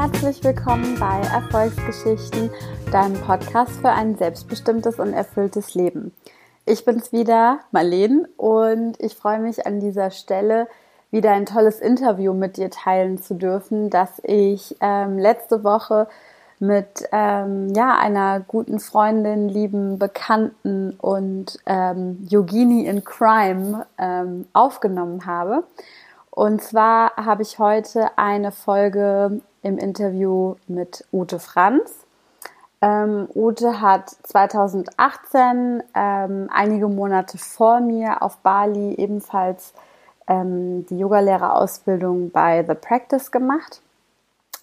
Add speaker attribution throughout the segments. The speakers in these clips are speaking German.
Speaker 1: herzlich willkommen bei Erfolgsgeschichten, deinem Podcast für ein selbstbestimmtes und erfülltes Leben. Ich bin's wieder, Marlene, und ich freue mich an dieser Stelle wieder ein tolles Interview mit dir teilen zu dürfen, das ich ähm, letzte Woche mit ähm, ja, einer guten Freundin, lieben Bekannten und ähm, Yogini in Crime ähm, aufgenommen habe. Und zwar habe ich heute eine Folge im Interview mit Ute Franz. Ähm, Ute hat 2018 ähm, einige Monate vor mir auf Bali ebenfalls ähm, die Yogalehrerausbildung bei The Practice gemacht.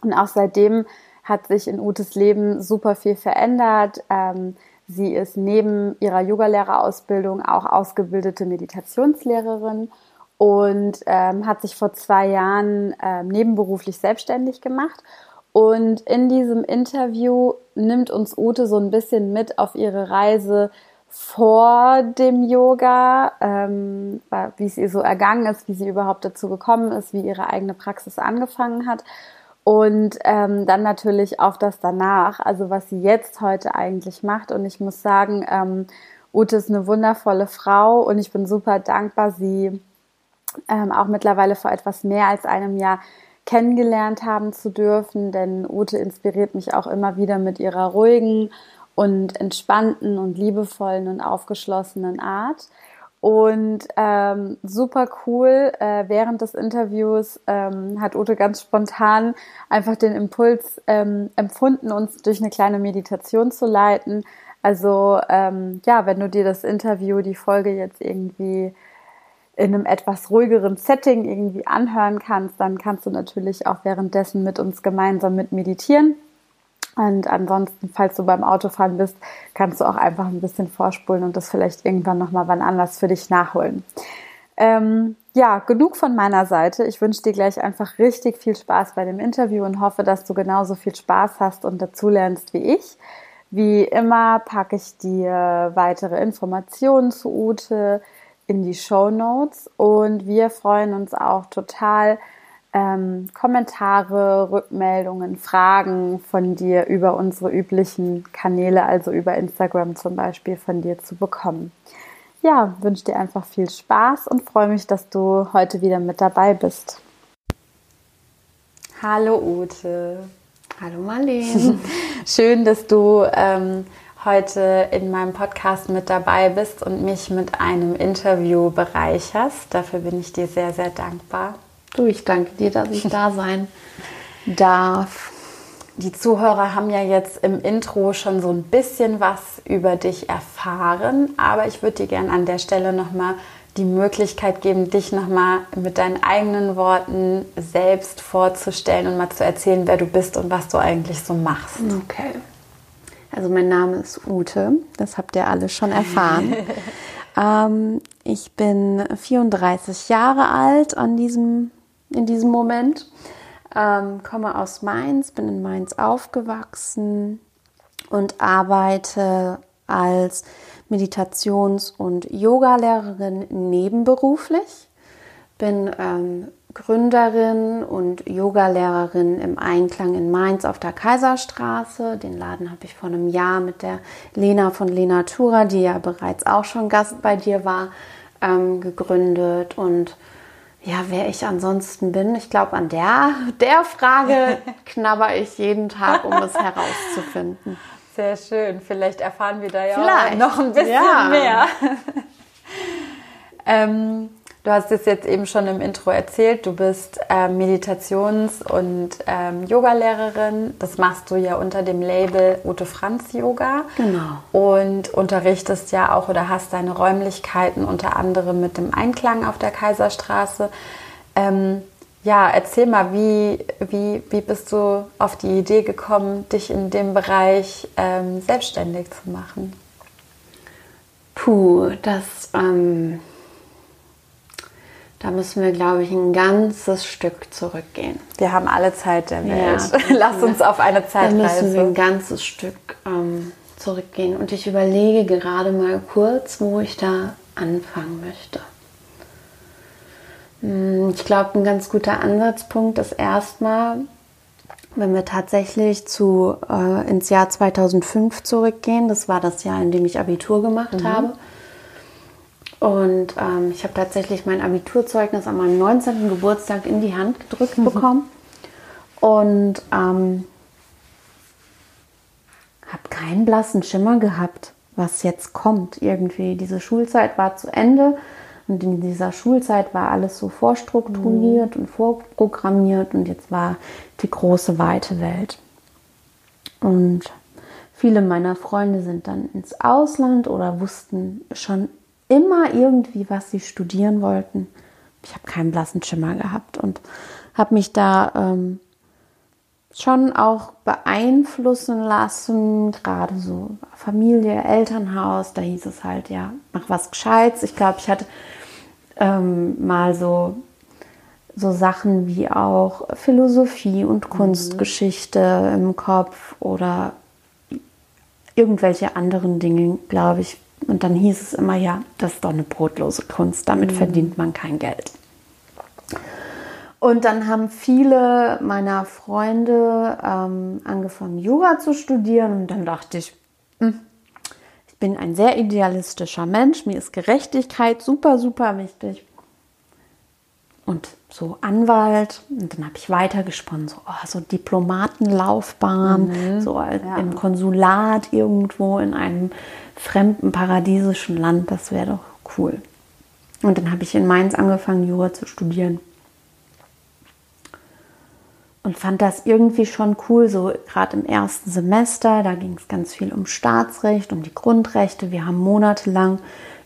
Speaker 1: Und auch seitdem hat sich in Utes Leben super viel verändert. Ähm, sie ist neben ihrer Yogalehrerausbildung auch ausgebildete Meditationslehrerin und ähm, hat sich vor zwei Jahren ähm, nebenberuflich selbstständig gemacht. Und in diesem Interview nimmt uns Ute so ein bisschen mit auf ihre Reise vor dem Yoga, ähm, wie es ihr so ergangen ist, wie sie überhaupt dazu gekommen ist, wie ihre eigene Praxis angefangen hat. Und ähm, dann natürlich auch das danach, also was sie jetzt heute eigentlich macht. Und ich muss sagen, ähm, Ute ist eine wundervolle Frau und ich bin super dankbar, sie ähm, auch mittlerweile vor etwas mehr als einem Jahr kennengelernt haben zu dürfen, denn Ute inspiriert mich auch immer wieder mit ihrer ruhigen und entspannten und liebevollen und aufgeschlossenen Art. Und ähm, super cool, äh, während des Interviews ähm, hat Ute ganz spontan einfach den Impuls ähm, empfunden, uns durch eine kleine Meditation zu leiten. Also ähm, ja, wenn du dir das Interview, die Folge jetzt irgendwie in einem etwas ruhigeren Setting irgendwie anhören kannst, dann kannst du natürlich auch währenddessen mit uns gemeinsam mit meditieren. Und ansonsten, falls du beim Autofahren bist, kannst du auch einfach ein bisschen vorspulen und das vielleicht irgendwann nochmal wann anders für dich nachholen. Ähm, ja, genug von meiner Seite. Ich wünsche dir gleich einfach richtig viel Spaß bei dem Interview und hoffe, dass du genauso viel Spaß hast und dazulernst wie ich. Wie immer packe ich dir weitere Informationen zu Ute, in die Show Notes und wir freuen uns auch total, ähm, Kommentare, Rückmeldungen, Fragen von dir über unsere üblichen Kanäle, also über Instagram zum Beispiel, von dir zu bekommen. Ja, wünsche dir einfach viel Spaß und freue mich, dass du heute wieder mit dabei bist. Hallo Ute.
Speaker 2: Hallo Marlene.
Speaker 1: Schön, dass du ähm, heute in meinem Podcast mit dabei bist und mich mit einem Interview bereicherst. Dafür bin ich dir sehr, sehr dankbar.
Speaker 2: Du, ich danke dir, dass ich da sein darf.
Speaker 1: Die Zuhörer haben ja jetzt im Intro schon so ein bisschen was über dich erfahren, aber ich würde dir gerne an der Stelle nochmal die Möglichkeit geben, dich nochmal mit deinen eigenen Worten selbst vorzustellen und mal zu erzählen, wer du bist und was du eigentlich so machst.
Speaker 2: Okay. Also mein Name ist Ute, das habt ihr alle schon erfahren. ähm, ich bin 34 Jahre alt an diesem, in diesem Moment, ähm, komme aus Mainz, bin in Mainz aufgewachsen und arbeite als Meditations- und Yogalehrerin nebenberuflich. Bin ähm, Gründerin und Yogalehrerin im Einklang in Mainz auf der Kaiserstraße. Den Laden habe ich vor einem Jahr mit der Lena von Lena Tura, die ja bereits auch schon Gast bei dir war, ähm, gegründet. Und ja, wer ich ansonsten bin, ich glaube, an der, der Frage knabber ich jeden Tag, um es herauszufinden.
Speaker 1: Sehr schön. Vielleicht erfahren wir da ja Vielleicht. noch ein bisschen ja. mehr. ähm, Du hast es jetzt eben schon im Intro erzählt, du bist ähm, Meditations- und ähm, Yogalehrerin. Das machst du ja unter dem Label Ute Franz Yoga.
Speaker 2: Genau.
Speaker 1: Und unterrichtest ja auch oder hast deine Räumlichkeiten unter anderem mit dem Einklang auf der Kaiserstraße. Ähm, ja, erzähl mal, wie, wie, wie bist du auf die Idee gekommen, dich in dem Bereich ähm, selbstständig zu machen?
Speaker 2: Puh, das ähm, da müssen wir, glaube ich, ein ganzes Stück zurückgehen.
Speaker 1: Wir haben alle Zeit der Welt. Ja, Lass uns auf eine Zeitreise.
Speaker 2: Da müssen wir ein ganzes Stück ähm, zurückgehen. Und ich überlege gerade mal kurz, wo ich da anfangen möchte. Hm, ich glaube, ein ganz guter Ansatzpunkt ist erstmal, Wenn wir tatsächlich zu, äh, ins Jahr 2005 zurückgehen, das war das Jahr, in dem ich Abitur gemacht mhm. habe. Und ähm, ich habe tatsächlich mein Abiturzeugnis an meinem 19. Geburtstag in die Hand gedrückt mhm. bekommen. Und ähm, habe keinen blassen Schimmer gehabt, was jetzt kommt. Irgendwie, diese Schulzeit war zu Ende. Und in dieser Schulzeit war alles so vorstrukturiert mhm. und vorprogrammiert und jetzt war die große weite Welt. Und viele meiner Freunde sind dann ins Ausland oder wussten schon immer irgendwie, was sie studieren wollten. Ich habe keinen blassen Schimmer gehabt und habe mich da ähm, schon auch beeinflussen lassen, gerade so Familie, Elternhaus, da hieß es halt, ja, mach was Gescheites. Ich glaube, ich hatte ähm, mal so, so Sachen wie auch Philosophie und mhm. Kunstgeschichte im Kopf oder irgendwelche anderen Dinge, glaube ich. Und dann hieß es immer, ja, das ist doch eine brotlose Kunst, damit mhm. verdient man kein Geld. Und dann haben viele meiner Freunde ähm, angefangen, Jura zu studieren. Und dann dachte ich, mh, hm, ich bin ein sehr idealistischer Mensch. Mir ist Gerechtigkeit super, super wichtig. Und so Anwalt. Und dann habe ich weitergesponnen, so, oh, so Diplomatenlaufbahn, mhm, so ja. im Konsulat irgendwo in einem fremden paradiesischen Land. Das wäre doch cool. Und dann habe ich in Mainz angefangen, Jura zu studieren und fand das irgendwie schon cool, so gerade im ersten Semester, da ging es ganz viel um Staatsrecht, um die Grundrechte. Wir haben monatelang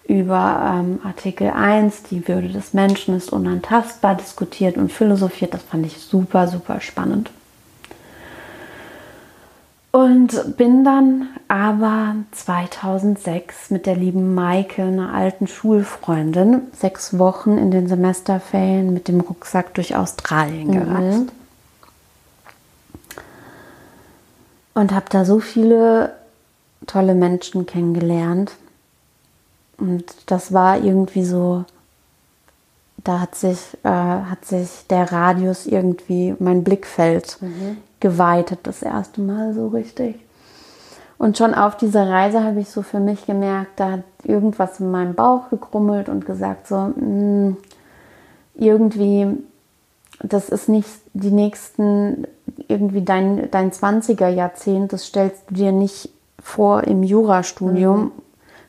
Speaker 2: über ähm, Artikel 1, die Würde des Menschen ist unantastbar, diskutiert und philosophiert. Das fand ich super, super spannend. Und bin dann aber 2006 mit der lieben Maike, einer alten Schulfreundin, sechs Wochen in den Semesterferien mit dem Rucksack durch Australien gereist. Mhm. und habe da so viele tolle Menschen kennengelernt. Und das war irgendwie so, da hat sich, äh, hat sich der Radius irgendwie, mein Blickfeld mhm. Geweitet, das erste Mal so richtig. Und schon auf dieser Reise habe ich so für mich gemerkt, da hat irgendwas in meinem Bauch gekrummelt und gesagt, so, mh, hm, irgendwie, das ist nicht die nächsten irgendwie dein, dein 20er Jahrzehnt, das stellst du dir nicht vor im Jurastudium, mhm.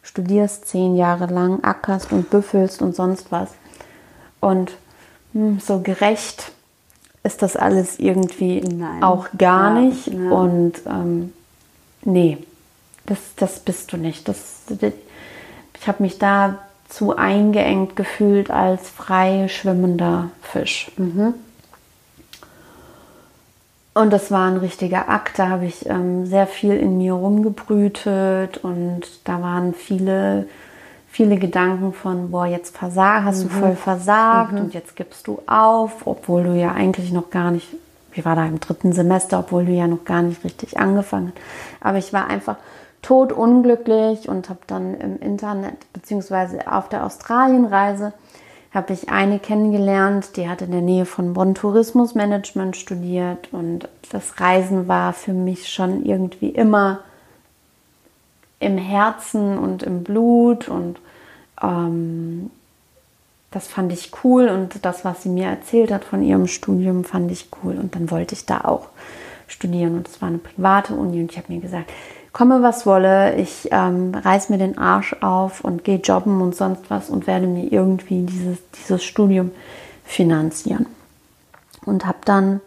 Speaker 2: studierst zehn Jahre lang, ackerst und büffelst und sonst was. Und mh, hm, so gerecht ist das alles irgendwie Nein. auch gar ja, nicht. Ja. Und ähm, nee, das, das bist du nicht. Das, das ich habe mich da zu eingeengt gefühlt als frei schwimmender Fisch. Mhm. Und das war ein richtiger Akt. Da habe ich ähm, sehr viel in mir rumgebrütet und da waren viele, viele Gedanken von, boah, jetzt versag, hast mhm. du voll versagt mhm. und jetzt gibst du auf, obwohl du ja eigentlich noch gar nicht, ich war da im dritten Semester, obwohl du ja noch gar nicht richtig angefangen hast. Aber ich war einfach totunglücklich und habe dann im Internet beziehungsweise auf der Australienreise habe ich eine kennengelernt, die hat in der Nähe von Bonn Tourismusmanagement studiert und das Reisen war für mich schon irgendwie immer im Herzen und im Blut und ähm, das fand ich cool und das, was sie mir erzählt hat von ihrem Studium, fand ich cool und dann wollte ich da auch studieren und es war eine private Uni und ich habe mir gesagt, komme was wolle, ich ähm, reiß mir den Arsch auf und gehe jobben und sonst was und werde mir irgendwie dieses, dieses Studium finanzieren. Und habe dann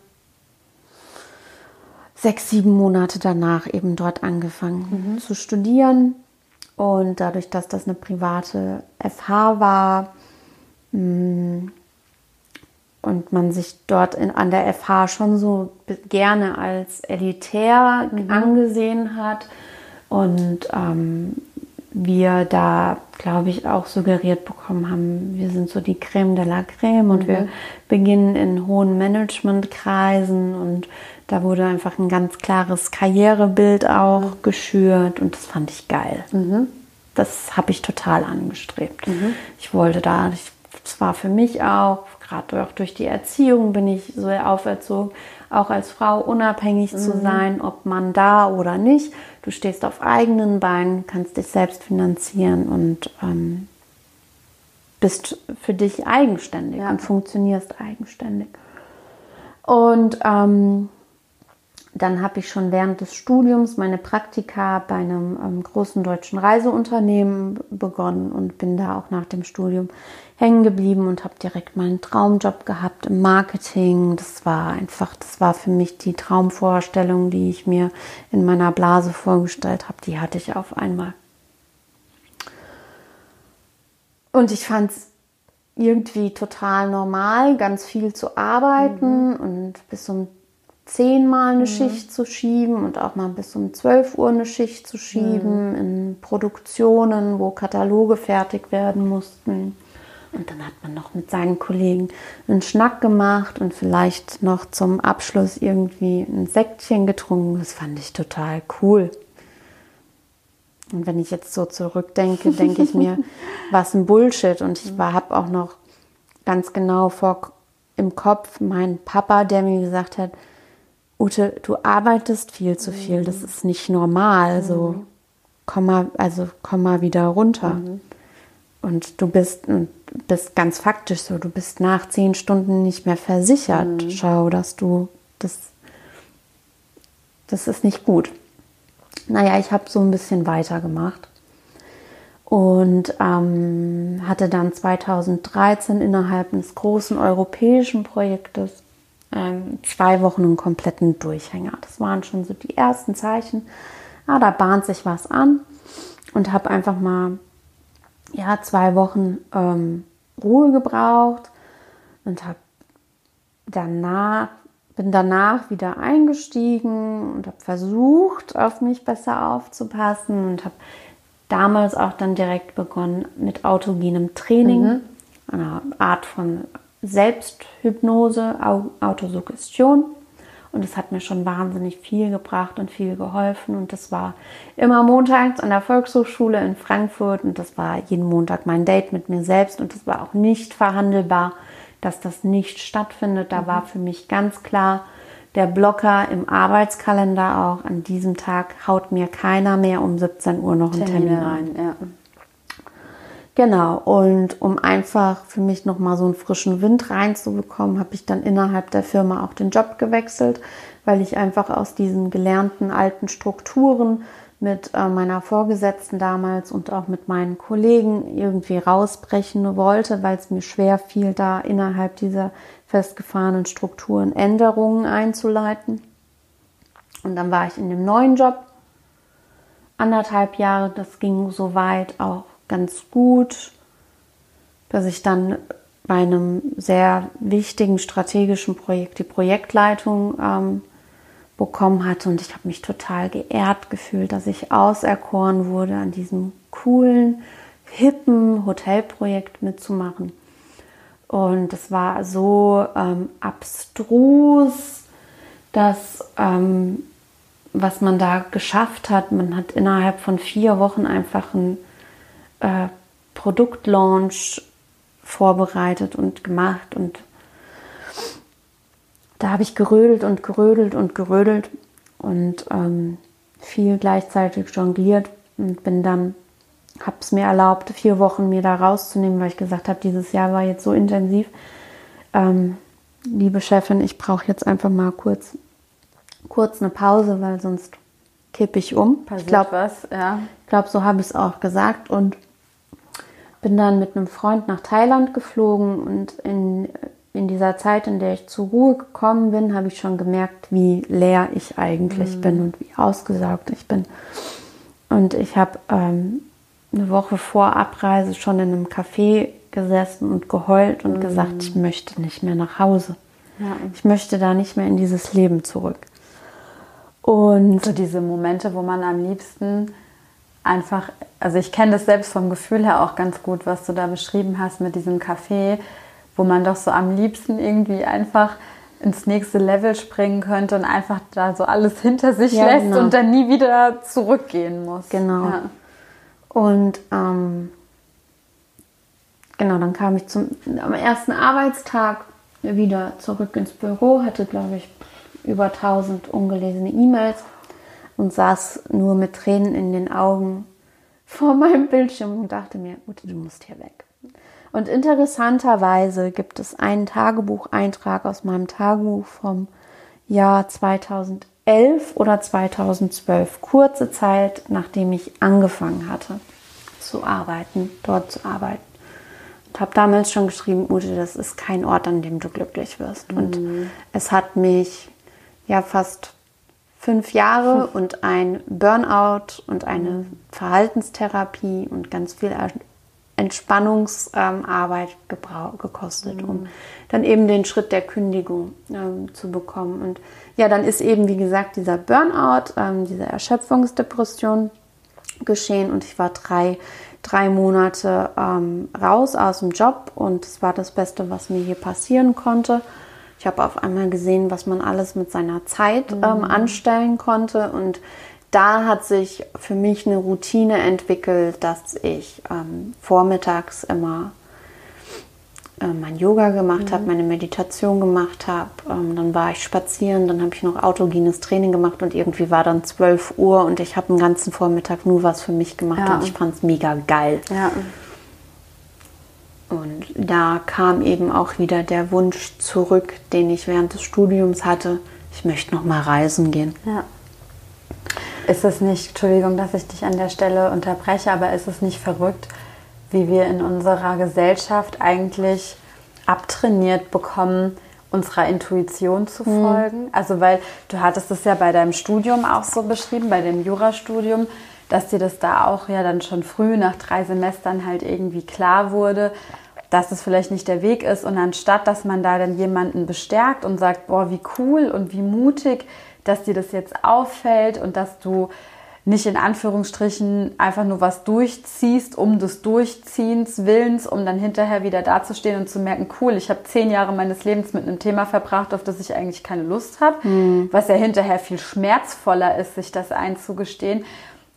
Speaker 2: sechs, sieben Monate danach eben dort angefangen mhm. zu studieren. Und dadurch, dass das eine private FH war, mh, mm, und man sich dort in, an der FH schon so gerne als elitär mhm. angesehen hat und ähm, wir da, glaube ich, auch suggeriert bekommen haben, wir sind so die Creme de la Creme und mhm. wir beginnen in hohen Managementkreisen und da wurde einfach ein ganz klares Karrierebild auch mhm. geschürt und das fand ich geil. Mhm. Das habe ich total angestrebt. Mhm. Ich wollte da, das war für mich auch gerade auch durch die Erziehung bin ich so auferzogen, auch als Frau unabhängig mhm. zu sein, ob man da oder nicht. Du stehst auf eigenen Beinen, kannst dich selbst finanzieren und ähm, bist für dich eigenständig ja. und funktionierst eigenständig. Und ähm, dann habe ich schon während des Studiums meine Praktika bei einem ähm, großen deutschen Reiseunternehmen begonnen und bin da auch nach dem Studium hängen geblieben und habe direkt meinen Traumjob gehabt im Marketing. Das war einfach, das war für mich die Traumvorstellung, die ich mir in meiner Blase vorgestellt habe. Die hatte ich auf einmal. Und ich fand es irgendwie total normal, ganz viel zu arbeiten mhm. und bis um zehnmal eine mhm. Schicht zu schieben und auch mal bis um 12 Uhr eine Schicht zu schieben mhm. in Produktionen, wo Kataloge fertig werden mussten. Und dann hat man noch mit seinen Kollegen einen Schnack gemacht und vielleicht noch zum Abschluss irgendwie ein Säckchen getrunken. Das fand ich total cool. Und wenn ich jetzt so zurückdenke, denke ich mir, was ein Bullshit. Und ich habe auch noch ganz genau vor im Kopf meinen Papa, der mir gesagt hat, Ute, du arbeitest viel zu viel, das ist nicht normal. Mhm. So, komm mal, also komm mal wieder runter. Mhm. Und du bist, bist ganz faktisch so, du bist nach zehn Stunden nicht mehr versichert. Mhm. Schau, dass du das, das ist nicht gut. Naja, ich habe so ein bisschen weitergemacht und ähm, hatte dann 2013 innerhalb eines großen europäischen Projektes zwei Wochen einen kompletten Durchhänger. Das waren schon so die ersten Zeichen. Ah, da bahnt sich was an und habe einfach mal ja zwei Wochen ähm, Ruhe gebraucht und habe danach bin danach wieder eingestiegen und habe versucht, auf mich besser aufzupassen und habe damals auch dann direkt begonnen mit autogenem Training, mhm. einer Art von Selbsthypnose, Autosuggestion. Und es hat mir schon wahnsinnig viel gebracht und viel geholfen. Und das war immer montags an der Volkshochschule in Frankfurt. Und das war jeden Montag mein Date mit mir selbst. Und das war auch nicht verhandelbar, dass das nicht stattfindet. Da war für mich ganz klar, der Blocker im Arbeitskalender auch an diesem Tag haut mir keiner mehr um 17 Uhr noch einen Termin, Termin rein. Ja. Genau, und um einfach für mich nochmal so einen frischen Wind reinzubekommen, habe ich dann innerhalb der Firma auch den Job gewechselt, weil ich einfach aus diesen gelernten alten Strukturen mit äh, meiner Vorgesetzten damals und auch mit meinen Kollegen irgendwie rausbrechen wollte, weil es mir schwer fiel, da innerhalb dieser festgefahrenen Strukturen Änderungen einzuleiten. Und dann war ich in dem neuen Job anderthalb Jahre. Das ging soweit auch ganz gut, dass ich dann bei einem sehr wichtigen strategischen Projekt die Projektleitung ähm, bekommen hatte und ich habe mich total geehrt gefühlt, dass ich auserkoren wurde, an diesem coolen, hippen Hotelprojekt mitzumachen. Und es war so ähm, abstrus, dass ähm, was man da geschafft hat, man hat innerhalb von vier Wochen einfach ein äh, Produktlaunch vorbereitet und gemacht und da habe ich gerödelt und gerödelt und gerödelt und ähm, viel gleichzeitig jongliert und bin dann, habe es mir erlaubt, vier Wochen mir da rauszunehmen, weil ich gesagt habe, dieses Jahr war jetzt so intensiv. Ähm, liebe Chefin, ich brauche jetzt einfach mal kurz, kurz eine Pause, weil sonst kippe ich um.
Speaker 1: Passiert ich glaube, ja.
Speaker 2: Ich glaube, so habe ich es auch gesagt und bin dann mit einem Freund nach Thailand geflogen und in, in dieser Zeit, in der ich zur Ruhe gekommen bin, habe ich schon gemerkt, wie leer ich eigentlich mhm. bin und wie ausgesaugt ich bin. Und ich habe ähm, eine Woche vor Abreise schon in einem Café gesessen und geheult und mhm. gesagt, ich möchte nicht mehr nach Hause. Ja. Ich möchte da nicht mehr in dieses Leben zurück.
Speaker 1: Und so diese Momente, wo man am liebsten einfach, also ich kenne das selbst vom Gefühl her auch ganz gut, was du da beschrieben hast mit diesem Café, wo man doch so am liebsten irgendwie einfach ins nächste Level springen könnte und einfach da so alles hinter sich ja, lässt genau. und dann nie wieder zurückgehen muss.
Speaker 2: Genau. Ja. Und ähm, genau, dann kam ich zum, am ersten Arbeitstag wieder zurück ins Büro, hatte, glaube ich, über 1000 ungelesene E-Mails und saß nur mit Tränen in den Augen vor meinem Bildschirm und dachte mir, Ute, du musst hier weg. Und interessanterweise gibt es einen Tagebucheintrag aus meinem Tagebuch vom Jahr 2011 oder 2012, kurze Zeit nachdem ich angefangen hatte zu arbeiten, dort zu arbeiten. Und habe damals schon geschrieben, Ute, das ist kein Ort, an dem du glücklich wirst. Mhm. Und es hat mich ja fast fünf Jahre und ein Burnout und eine Verhaltenstherapie und ganz viel Entspannungsarbeit ähm, gekostet, mhm. um dann eben den Schritt der Kündigung ähm, zu bekommen. Und ja, dann ist eben, wie gesagt, dieser Burnout, ähm, diese Erschöpfungsdepression geschehen und ich war drei, drei Monate ähm, raus aus dem Job und es war das Beste, was mir hier passieren konnte. Ich habe auf einmal gesehen, was man alles mit seiner Zeit ähm, mhm. anstellen konnte. Und da hat sich für mich eine Routine entwickelt, dass ich ähm, vormittags immer äh, mein Yoga gemacht mhm. habe, meine Meditation gemacht habe. Ähm, dann war ich spazieren, dann habe ich noch autogenes Training gemacht und irgendwie war dann 12 Uhr und ich habe den ganzen Vormittag nur was für mich gemacht ja. und ich fand es mega geil. Ja. Und da kam eben auch wieder der Wunsch zurück, den ich während des Studiums hatte. Ich möchte noch mal reisen gehen. Ja.
Speaker 1: Ist es nicht, Entschuldigung, dass ich dich an der Stelle unterbreche, aber ist es nicht verrückt, wie wir in unserer Gesellschaft eigentlich abtrainiert bekommen, unserer Intuition zu mhm. folgen? Mhm. Also, weil du hattest es ja bei deinem Studium auch so beschrieben, bei dem Jurastudium, dass dir das da auch ja dann schon früh nach drei Semestern halt irgendwie klar wurde, dass es vielleicht nicht der Weg ist. Und anstatt, dass man da dann jemanden bestärkt und sagt, boah, wie cool und wie mutig, dass dir das jetzt auffällt und dass du nicht in Anführungsstrichen einfach nur was durchziehst, um des Durchziehens Willens, um dann hinterher wieder dazustehen und zu merken, cool, ich habe zehn Jahre meines Lebens mit einem Thema verbracht, auf das ich eigentlich keine Lust habe, mhm. was ja hinterher viel schmerzvoller ist, sich das einzugestehen.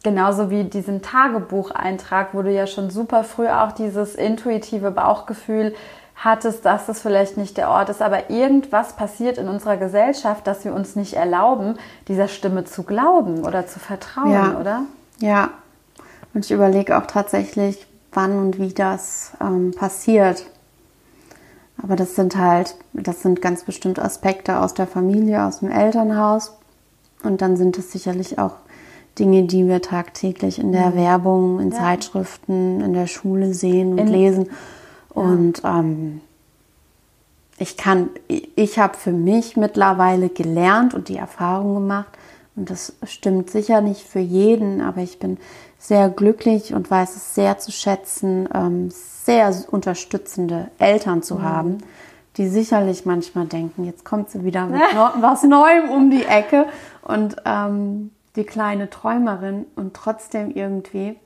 Speaker 1: Genauso wie diesen Tagebucheintrag, wo du ja schon super früh auch dieses intuitive Bauchgefühl hattest, dass das vielleicht nicht der Ort ist, aber irgendwas passiert in unserer Gesellschaft, dass wir uns nicht erlauben, dieser Stimme zu glauben oder zu vertrauen,
Speaker 2: ja.
Speaker 1: oder?
Speaker 2: Ja. Und ich überlege auch tatsächlich, wann und wie das ähm, passiert. Aber das sind halt, das sind ganz bestimmte Aspekte aus der Familie, aus dem Elternhaus. Und dann sind es sicherlich auch Dinge, die wir tagtäglich in der. Werbung, in ja. Zeitschriften, in der Schule sehen und in, lesen. Und ja. ähm, ich kann, ich habe für mich mittlerweile gelernt und die Erfahrung gemacht, und das stimmt sicher nicht für jeden, aber ich bin sehr glücklich und weiß es sehr zu schätzen, ähm, sehr unterstützende Eltern zu mhm. haben, die sicherlich manchmal denken, jetzt kommt sie wieder mit was Neuem um die Ecke und ähm, die kleine Träumerin und trotzdem irgendwie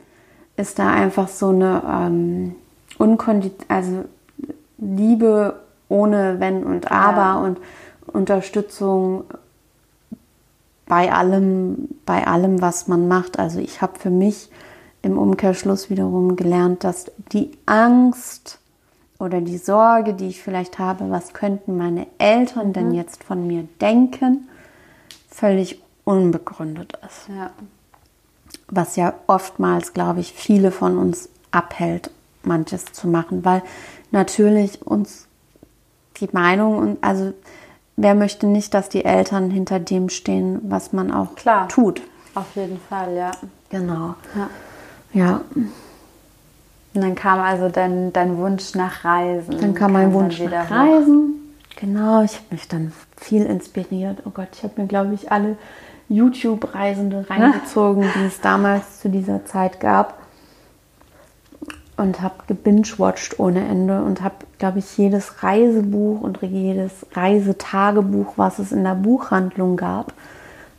Speaker 2: ist da einfach so eine ähm, Unkondi also Liebe ohne Wenn und Aber ja. und Unterstützung bei allem, bei allem, was man macht. Also ich habe für mich im Umkehrschluss wiederum gelernt, dass die Angst oder die Sorge, die ich vielleicht habe, was könnten meine Eltern mhm. denn jetzt von mir denken, völlig unbegründet ist. Ja. Was ja oftmals, glaube ich, viele von uns abhält, manches zu machen, weil natürlich uns die Meinung und also wer möchte nicht, dass die Eltern hinter dem stehen, was man auch Klar, tut.
Speaker 1: Auf jeden Fall, ja.
Speaker 2: Genau. Ja. ja.
Speaker 1: Und dann kam also dein, dein Wunsch nach Reisen.
Speaker 2: Dann kam mein Wunsch nach Reisen. Genau, ich habe mich dann viel inspiriert. Oh Gott, ich habe mir, glaube ich, alle YouTube-Reisende reingezogen, die es damals zu dieser Zeit gab. Und habe gebingewatcht ohne Ende und habe, glaube ich, jedes Reisebuch und jedes Reisetagebuch, was es in der Buchhandlung gab,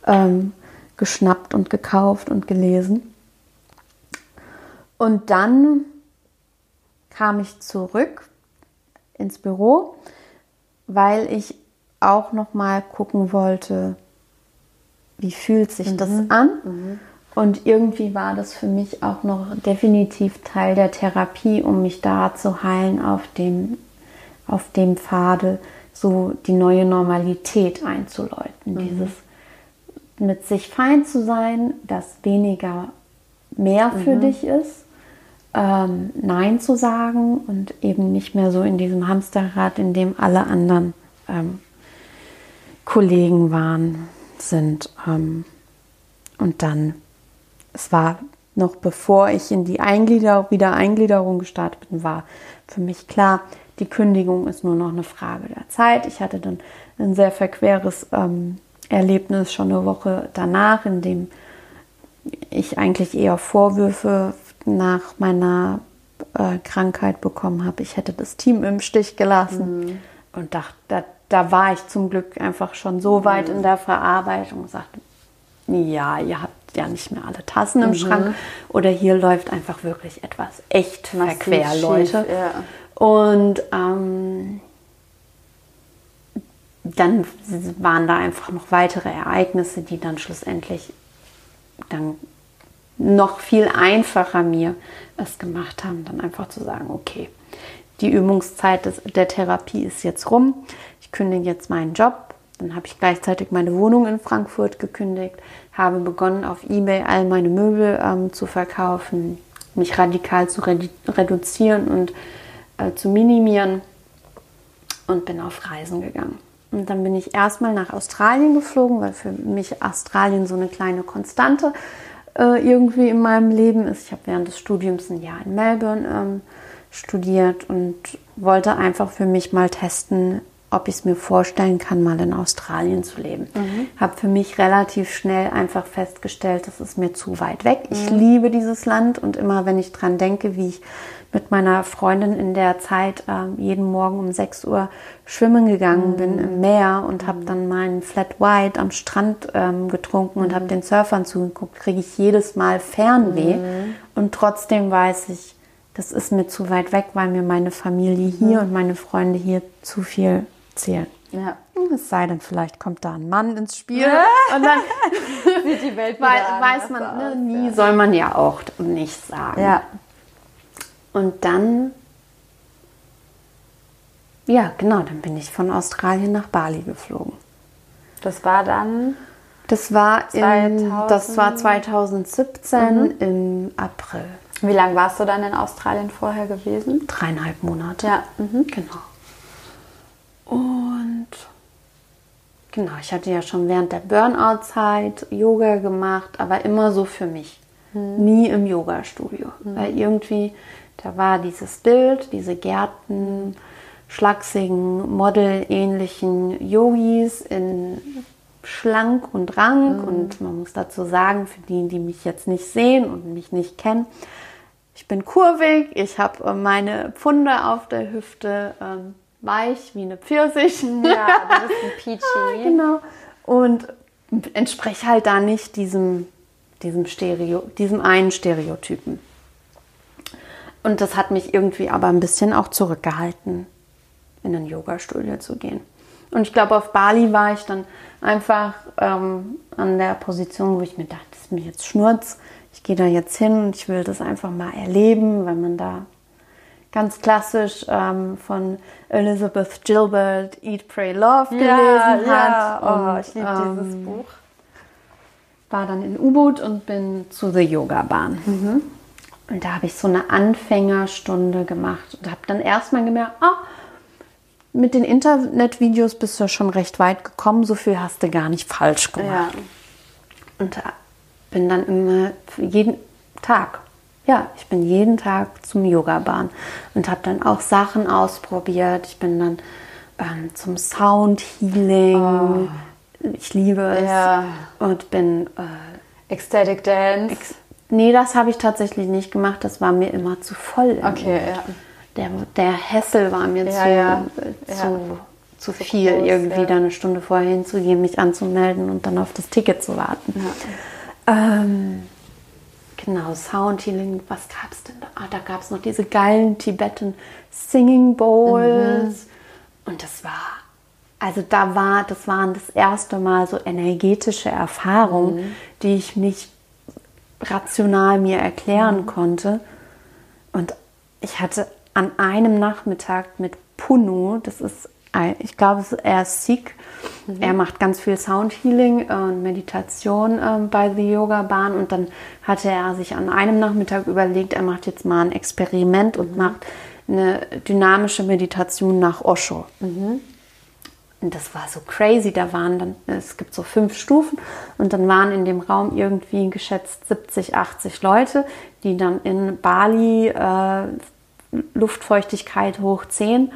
Speaker 2: ähm, geschnappt und gekauft und gelesen. Und dann kam ich zurück ins Büro, weil ich auch noch mal gucken wollte, wie fühlt sich mhm. das an? Mhm. Und irgendwie war das für mich auch noch definitiv Teil der Therapie, um mich da zu heilen auf dem, auf dem Pfade, so die neue Normalität einzuläuten. Mhm. Dieses mit sich fein zu sein, dass weniger mehr für mhm. dich ist, ähm, Nein zu sagen und eben nicht mehr so in diesem Hamsterrad, in dem alle anderen ähm, Kollegen waren, sind. Ähm, und dann, es war noch bevor ich in die Eingliederung, wieder Eingliederung gestartet bin, war für mich klar, die Kündigung ist nur noch eine Frage der Zeit. Ich hatte dann ein sehr verqueres ähm, Erlebnis schon eine Woche danach, in dem ich eigentlich eher Vorwürfe nach meiner äh, Krankheit bekommen habe. Ich hätte das Team im Stich gelassen mhm. und dachte, da, war ich zum Glück einfach schon so weit mhm. in der Verarbeitung und sagte, ja, ihr habt ja nicht mehr alle Tassen im mhm. Schrank oder hier läuft einfach wirklich etwas echt Massiv verquer, Leute. Ja. Und ähm, dann waren da einfach noch weitere Ereignisse, die dann schlussendlich dann noch viel einfacher mir es gemacht haben, dann einfach zu sagen, okay, die Übungszeit des, der Therapie ist jetzt rum, kündige jetzt meinen Job, dann habe ich gleichzeitig meine Wohnung in Frankfurt gekündigt, habe begonnen auf eBay all meine Möbel ähm, zu verkaufen, mich radikal zu redu reduzieren und äh, zu minimieren und bin auf Reisen gegangen. Und dann bin ich erstmal nach Australien geflogen, weil für mich Australien so eine kleine Konstante äh, irgendwie in meinem Leben ist. Ich habe während des Studiums ein Jahr in Melbourne ähm, studiert und wollte einfach für mich mal testen, ob ich es mir vorstellen kann, mal in Australien zu leben. Mhm. Habe für mich relativ schnell einfach festgestellt, das ist mir zu weit weg. Ich mhm. liebe dieses Land und immer wenn ich dran denke, wie ich mit meiner Freundin in der Zeit äh, jeden Morgen um 6 Uhr schwimmen gegangen mhm. bin im Meer und habe dann meinen Flat White am Strand ähm, getrunken und habe mhm. den Surfern zugeguckt, kriege ich jedes Mal Fernweh. Mhm. Und trotzdem weiß ich, das ist mir zu weit weg, weil mir meine Familie hier mhm. und meine Freunde hier zu viel zählen. Ja. Es sei denn, vielleicht kommt da ein Mann ins Spiel und dann sieht die Welt wieder weiß, weiß man, ne, nie ja. soll man ja auch nicht sagen. Ja. Und dann, ja, genau, dann bin ich von Australien nach Bali geflogen.
Speaker 1: Das war dann?
Speaker 2: Das war, 2000... in, das war 2017 mhm. im April.
Speaker 1: Wie lange warst du dann in Australien vorher gewesen?
Speaker 2: Dreieinhalb Monate.
Speaker 1: Ja, mhm.
Speaker 2: genau. Und genau, ich hatte ja schon während der Burnout-Zeit Yoga gemacht, aber immer so für mich. Mhm. Nie im Yoga-Studio. Mhm. Weil irgendwie da war dieses Bild, diese Gärten, schlachsigen, modelähnlichen Yogis in schlank und rank. Mhm. Und man muss dazu sagen, für die, die mich jetzt nicht sehen und mich nicht kennen, ich bin kurvig, ich habe meine Pfunde auf der Hüfte, ähm, weich wie eine Pfirsich.
Speaker 1: Ja, du bist ein Peachy. ah,
Speaker 2: genau. Und entspreche halt da nicht diesem, diesem, Stereo, diesem einen Stereotypen. Und das hat mich irgendwie aber ein bisschen auch zurückgehalten, in ein Yoga-Studio zu gehen. Und ich glaube, auf Bali war ich dann einfach ähm, an der Position, wo ich mir dachte, das ist mir jetzt Schnurz. Ich gehe da jetzt hin und ich will das einfach mal erleben, weil man da ganz klassisch ähm, von Elizabeth Gilbert Eat, Pray, Love gelesen ja, hat. Ja.
Speaker 1: Oh, ich liebe ähm, dieses Buch.
Speaker 2: War dann in U-Boot und bin zu The Yoga Bahn. Mhm. Und da habe ich so eine Anfängerstunde gemacht und habe dann erstmal gemerkt, ah, mit den Internetvideos bist du schon recht weit gekommen, so viel hast du gar nicht falsch gemacht. Ja. Und bin dann immer jeden Tag, ja, ich bin jeden Tag zum Yoga-Bahn und habe dann auch Sachen ausprobiert. Ich bin dann ähm, zum Sound Healing. Oh. Ich liebe es. Ja. Und bin
Speaker 1: äh, Ecstatic Dance. Ex
Speaker 2: Nee, das habe ich tatsächlich nicht gemacht. Das war mir immer zu voll.
Speaker 1: Okay, ja.
Speaker 2: Der, der Hessel war mir ja, zu, ja. Äh, zu, zu viel, groß, irgendwie da eine Stunde vorher hinzugehen, mich anzumelden und dann auf das Ticket zu warten. Ähm, genau, Soundhealing, was gab es denn da? Ah, da gab es noch diese geilen Tibetan Singing Bowls. Mhm. Und das war also da war, das waren das erste Mal so energetische Erfahrungen, mhm. die ich nicht rational mir erklären mhm. konnte. Und ich hatte an einem Nachmittag mit Punu, das ist, ich glaube, er ist Sikh, mhm. er macht ganz viel Soundhealing und Meditation äh, bei The Yoga Bahn und dann hatte er sich an einem Nachmittag überlegt, er macht jetzt mal ein Experiment und macht eine dynamische Meditation nach Osho. Mhm. Und das war so crazy. Da waren dann, es gibt so fünf Stufen und dann waren in dem Raum irgendwie geschätzt 70, 80 Leute, die dann in Bali äh, Luftfeuchtigkeit hoch 10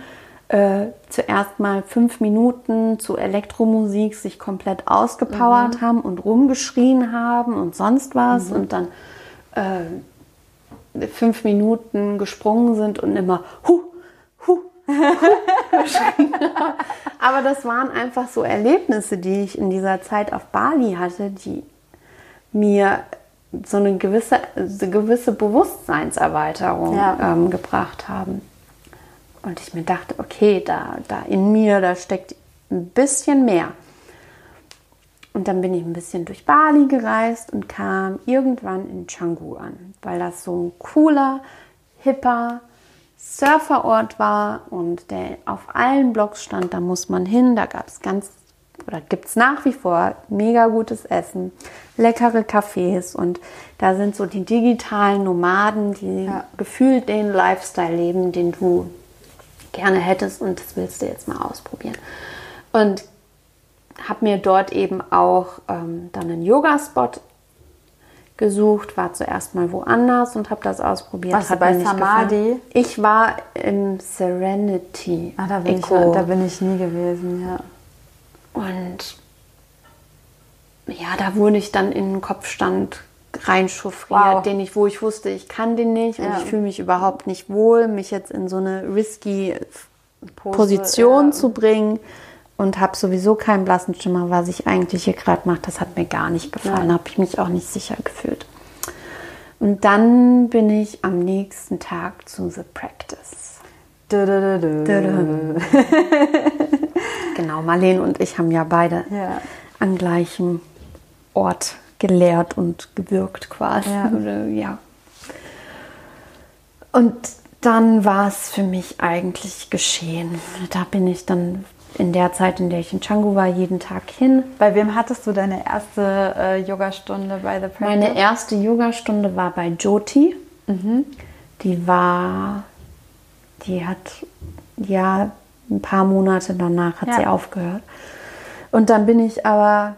Speaker 2: äh, zuerst mal fünf Minuten zu Elektromusik sich komplett ausgepowert mhm. haben und rumgeschrien haben und sonst was mhm. und dann äh, fünf Minuten gesprungen sind und immer hu, hu, Aber das waren einfach so Erlebnisse, die ich in dieser Zeit auf Bali hatte, die mir so eine gewisse, eine gewisse Bewusstseinserweiterung ja. ähm, gebracht haben. Und ich mir dachte, okay, da, da in mir, da steckt ein bisschen mehr. Und dann bin ich ein bisschen durch Bali gereist und kam irgendwann in Canggu an, weil das so ein cooler, hipper, Surferort war und der auf allen Blogs stand, da muss man hin, da gab es ganz oder gibt es nach wie vor mega gutes Essen, leckere Cafés und da sind so die digitalen Nomaden, die ja. gefühlt den Lifestyle leben, den du gerne hättest und das willst du jetzt mal ausprobieren. Und habe mir dort eben auch ähm, dann einen Yoga-Spot gesucht, war zuerst mal woanders und habe das ausprobiert.
Speaker 1: Warst du bei Samadhi?
Speaker 2: Ich war im Serenity
Speaker 1: ah, da bin Eco. Ich, da bin ich nie gewesen, ja.
Speaker 2: Und ja, da wurde ich dann in den Kopfstand reinchauffiert, wow. den ich, wo ich wusste, ich kann den nicht ja. und ich fühle mich überhaupt nicht wohl, mich jetzt in so eine risky Pose, Position ja. zu bringen und habe sowieso keinen blassen Schimmer, was ich eigentlich hier gerade mache. Das hat mir gar nicht gefallen, ja. habe ich mich auch nicht sicher gefühlt. Und dann bin ich am nächsten Tag zu The Practice. Du, du, du, genau, Marlene und ich haben ja beide ja. am gleichen Ort gelehrt und gewirkt quasi. Ja. Oder, ja. Und dann war es für mich eigentlich geschehen. Da bin ich dann in der Zeit, in der ich in Canggu war, jeden Tag hin.
Speaker 1: Bei wem hattest du deine erste äh, Yogastunde bei The Practice?
Speaker 2: Meine erste Yogastunde war bei Jyoti. Mhm. Die war, die hat, ja, ein paar Monate danach hat ja. sie aufgehört. Und dann bin ich aber,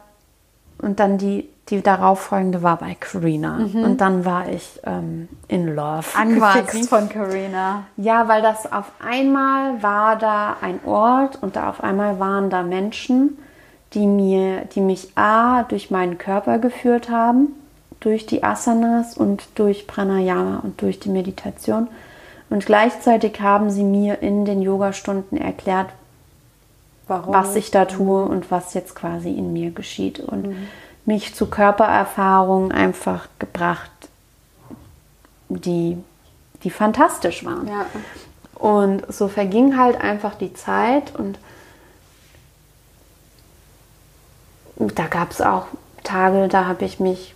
Speaker 2: und dann die die darauffolgende war bei Karina. Mhm. Und dann war ich ähm, in Love.
Speaker 1: Angefixt von Karina.
Speaker 2: Ja, weil das auf einmal war da ein Ort und da auf einmal waren da Menschen, die mir, die mich A durch meinen Körper geführt haben, durch die Asanas und durch Pranayama und durch die Meditation. Und gleichzeitig haben sie mir in den Yogastunden erklärt, Warum? was ich da tue und was jetzt quasi in mir geschieht. Und mhm mich zu Körpererfahrungen einfach gebracht, die, die fantastisch waren. Ja. Und so verging halt einfach die Zeit und da gab es auch Tage, da habe ich mich,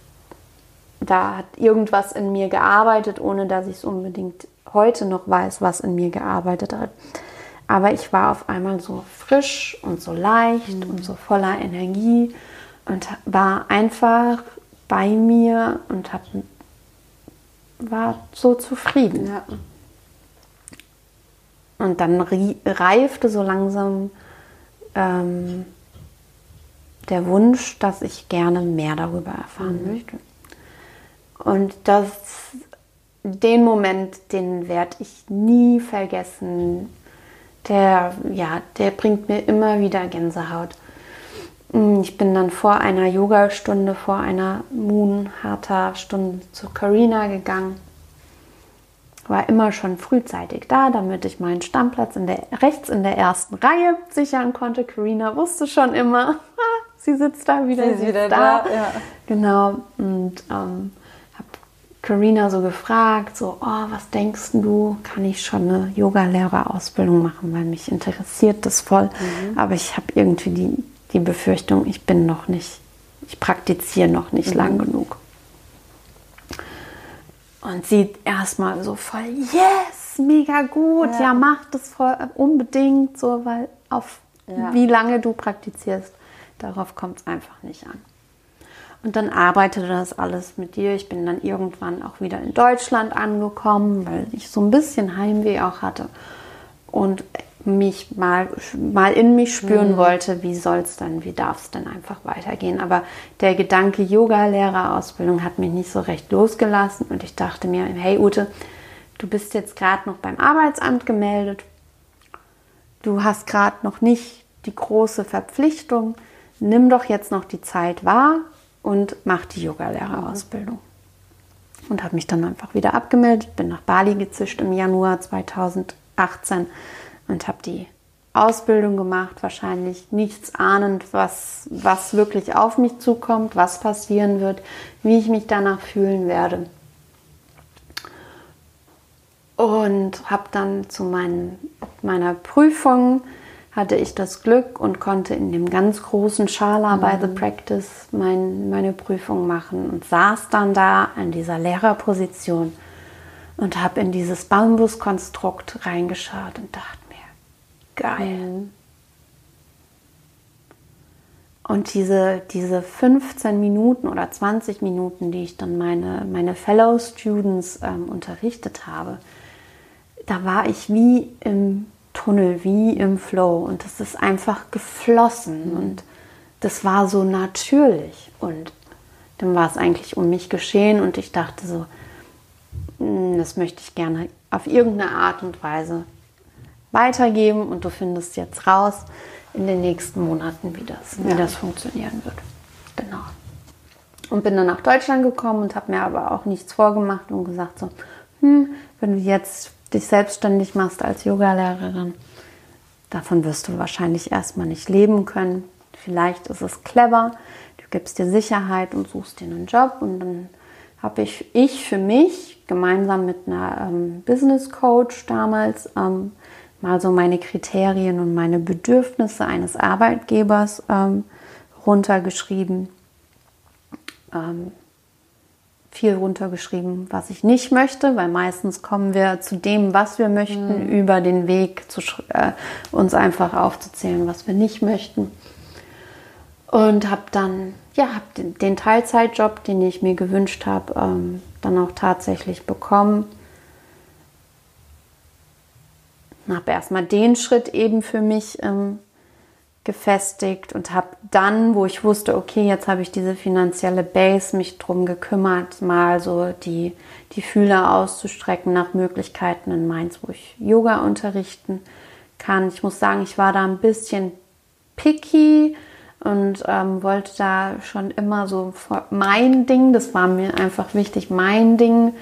Speaker 2: da hat irgendwas in mir gearbeitet, ohne dass ich es unbedingt heute noch weiß, was in mir gearbeitet hat. Aber ich war auf einmal so frisch und so leicht mhm. und so voller Energie und war einfach bei mir und hab, war so zufrieden. Ja. Und dann reifte so langsam ähm, der Wunsch, dass ich gerne mehr darüber erfahren mhm. möchte. Und das, den Moment, den werde ich nie vergessen. Der, ja, der bringt mir immer wieder Gänsehaut. Mm, ich bin dann vor einer Yoga-Stunde, vor einer Moon-Hatha-Stunde zu Karina gegangen. War immer schon frühzeitig da, damit ich meinen Stammplatz in der, rechts in der ersten Reihe sichern konnte. Karina wusste schon immer, sie sitzt da wieder, sie ist wieder da. da ja. Genau. Und ähm, habe Karina so gefragt, so, oh, was denkst du, kann ich schon eine Yoga-Lehrerausbildung machen, weil mich interessiert das voll. Mhm. Aber ich habe irgendwie die die Befürchtung, ich bin noch nicht, ich praktiziere noch nicht mhm. lang genug. Und sie erstmal so voll, yes, mega gut, ja, ja mach das voll unbedingt, so, weil auf ja. wie lange du praktizierst, darauf kommt es einfach nicht an. Und dann arbeitete das alles mit dir. Ich bin dann irgendwann auch wieder in Deutschland angekommen, weil ich so ein bisschen Heimweh auch hatte und mich mal, mal in mich spüren mhm. wollte, wie soll es dann, wie darf es dann einfach weitergehen. Aber der Gedanke Yoga-Lehrerausbildung hat mich nicht so recht losgelassen und ich dachte mir, hey Ute, du bist jetzt gerade noch beim Arbeitsamt gemeldet, du hast gerade noch nicht die große Verpflichtung, nimm doch jetzt noch die Zeit wahr und mach die Yogalehrerausbildung. Und habe mich dann einfach wieder abgemeldet, bin nach Bali gezischt im Januar 2018 und habe die Ausbildung gemacht, wahrscheinlich nichts ahnend, was, was wirklich auf mich zukommt, was passieren wird, wie ich mich danach fühlen werde. Und habe dann zu meinen, meiner Prüfung hatte ich das Glück und konnte in dem ganz großen Schala mhm. bei The Practice mein, meine Prüfung machen und saß dann da in dieser Lehrerposition und habe in dieses Bambuskonstrukt reingeschaut und dachte geil. Mhm. Und diese, diese 15 Minuten oder 20 Minuten, die ich dann meine, meine Fellow Students ähm, unterrichtet habe, da war ich wie im Tunnel, wie im Flow. Und das ist einfach geflossen. Mhm. Und das war so natürlich. Und dann war es eigentlich um mich geschehen und ich dachte so, hm, das möchte ich gerne auf irgendeine Art und Weise weitergeben und du findest jetzt raus in den nächsten Monaten, wie das, ja. wie das funktionieren wird. Genau. Und bin dann nach Deutschland gekommen und habe mir aber auch nichts vorgemacht und gesagt so, hm, wenn du jetzt dich selbstständig machst als Yogalehrerin, davon wirst du wahrscheinlich erstmal nicht leben können. Vielleicht ist es clever, du gibst dir Sicherheit und suchst dir einen Job und dann habe ich, ich für mich gemeinsam mit einer ähm, Business Coach damals ähm, mal so meine Kriterien und meine Bedürfnisse eines Arbeitgebers ähm, runtergeschrieben. Ähm, viel runtergeschrieben, was ich nicht möchte, weil meistens kommen wir zu dem, was wir möchten, mhm. über den Weg zu äh, uns einfach aufzuzählen, was wir nicht möchten. Und habe dann ja hab den, den, Teilzeitjob, den ich mir gewünscht habe, ähm, dann auch tatsächlich bekommen. Habe erstmal den Schritt eben für mich ähm, gefestigt und habe dann, wo ich wusste, okay, jetzt habe ich diese finanzielle Base, mich drum gekümmert, mal so die, die Fühler auszustrecken nach Möglichkeiten in Mainz, wo ich Yoga unterrichten kann. Ich muss sagen, ich war da ein bisschen picky und ähm, wollte da schon immer so mein Ding, das war mir einfach wichtig, mein Ding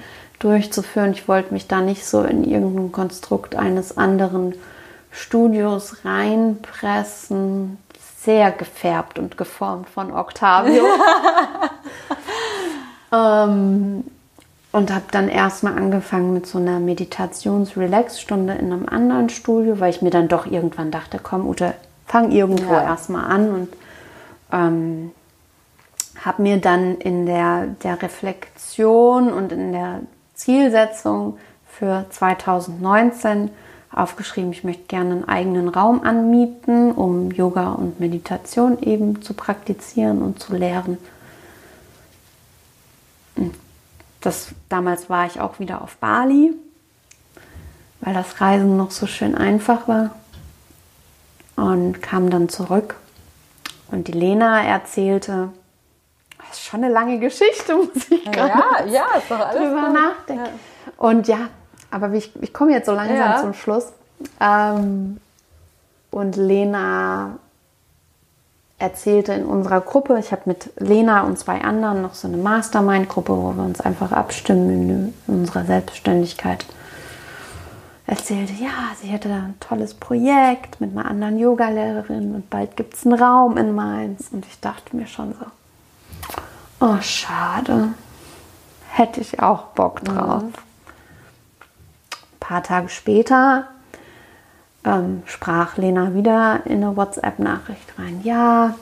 Speaker 2: durchzuführen. Ich wollte mich da nicht so in irgendein Konstrukt eines anderen Studios reinpressen. Sehr gefärbt und geformt von Octavio. ähm, und habe dann erstmal angefangen mit so einer Meditations-Relax-Stunde in einem anderen Studio, weil ich mir dann doch irgendwann dachte, komm Ute, fang irgendwo ja. erstmal an und ähm, habe mir dann in der, der Reflexion und in der Zielsetzung für 2019 aufgeschrieben, ich möchte gerne einen eigenen Raum anmieten, um Yoga und Meditation eben zu praktizieren und zu lehren. Das, damals war ich auch wieder auf Bali, weil das Reisen noch so schön einfach war. Und kam dann zurück. Und die Lena erzählte, das ist schon eine lange Geschichte, muss ich
Speaker 1: gerade ja, ja, ist doch alles
Speaker 2: drüber nachdenken. Ja. Und ja, aber ich, ich komme jetzt so langsam ja. zum Schluss. Ähm, und Lena erzählte in unserer Gruppe, ich habe mit Lena und zwei anderen noch so eine Mastermind-Gruppe, wo wir uns einfach abstimmen in unserer Selbstständigkeit. Erzählte, ja, sie hätte ein tolles Projekt mit einer anderen Yogalehrerin und bald gibt es einen Raum in Mainz. Und ich dachte mir schon so, oh, schade, hätte ich auch Bock drauf. Mhm paar Tage später ähm, sprach Lena wieder in eine WhatsApp-Nachricht rein. Ja,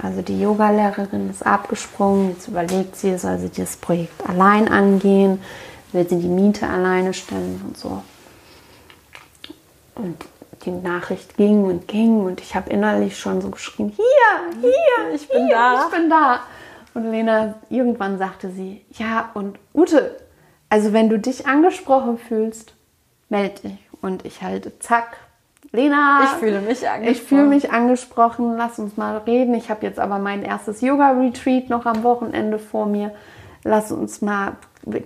Speaker 2: also die Yogalehrerin ist abgesprungen. Jetzt überlegt sie, soll sie das Projekt allein angehen? will sie die Miete alleine stellen und so. Und die Nachricht ging und ging und ich habe innerlich schon so geschrien, hier, hier, ich bin hier, da. Ich bin da. Und Lena, irgendwann sagte sie, ja, und Ute, also wenn du dich angesprochen fühlst, melde dich. Und ich halte, zack, Lena.
Speaker 1: Ich fühle mich angesprochen.
Speaker 2: Ich fühle mich angesprochen, lass uns mal reden. Ich habe jetzt aber mein erstes Yoga-Retreat noch am Wochenende vor mir. Lass uns mal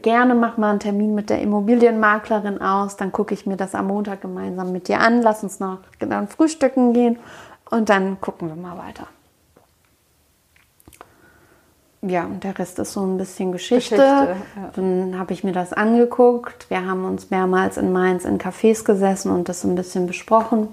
Speaker 2: gerne mach mal einen Termin mit der Immobilienmaklerin aus, dann gucke ich mir das am Montag gemeinsam mit dir an, lass uns noch dann frühstücken gehen und dann gucken wir mal weiter. Ja, und der Rest ist so ein bisschen Geschichte. Geschichte ja. Dann habe ich mir das angeguckt. Wir haben uns mehrmals in Mainz in Cafés gesessen und das ein bisschen besprochen.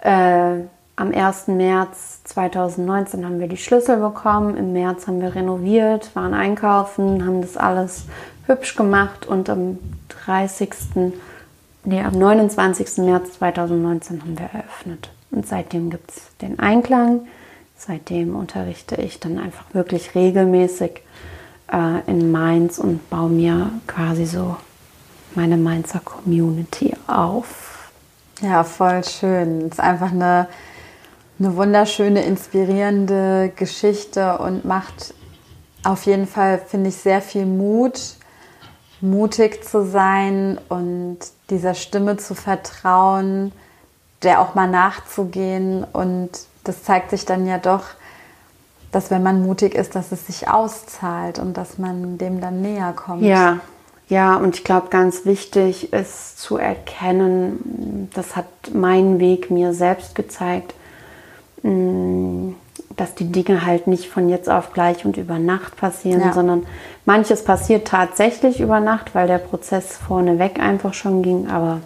Speaker 2: Äh, am 1. März 2019 haben wir die Schlüssel bekommen. Im März haben wir renoviert, waren einkaufen, haben das alles hübsch gemacht und am 30. Nee, am 29. März 2019 haben wir eröffnet. Und seitdem gibt es den Einklang. Seitdem unterrichte ich dann einfach wirklich regelmäßig äh, in Mainz und baue mir quasi so meine Mainzer Community auf.
Speaker 1: Ja, voll schön. Es ist einfach eine eine wunderschöne, inspirierende Geschichte und macht auf jeden Fall, finde ich, sehr viel Mut, mutig zu sein und dieser Stimme zu vertrauen, der auch mal nachzugehen. Und das zeigt sich dann ja doch, dass wenn man mutig ist, dass es sich auszahlt und dass man dem dann näher kommt.
Speaker 2: Ja, ja, und ich glaube, ganz wichtig ist zu erkennen, das hat mein Weg mir selbst gezeigt, Mm, dass die Dinge halt nicht von jetzt auf gleich und über Nacht passieren, ja. sondern manches passiert tatsächlich über Nacht, weil der Prozess vorneweg einfach schon ging, aber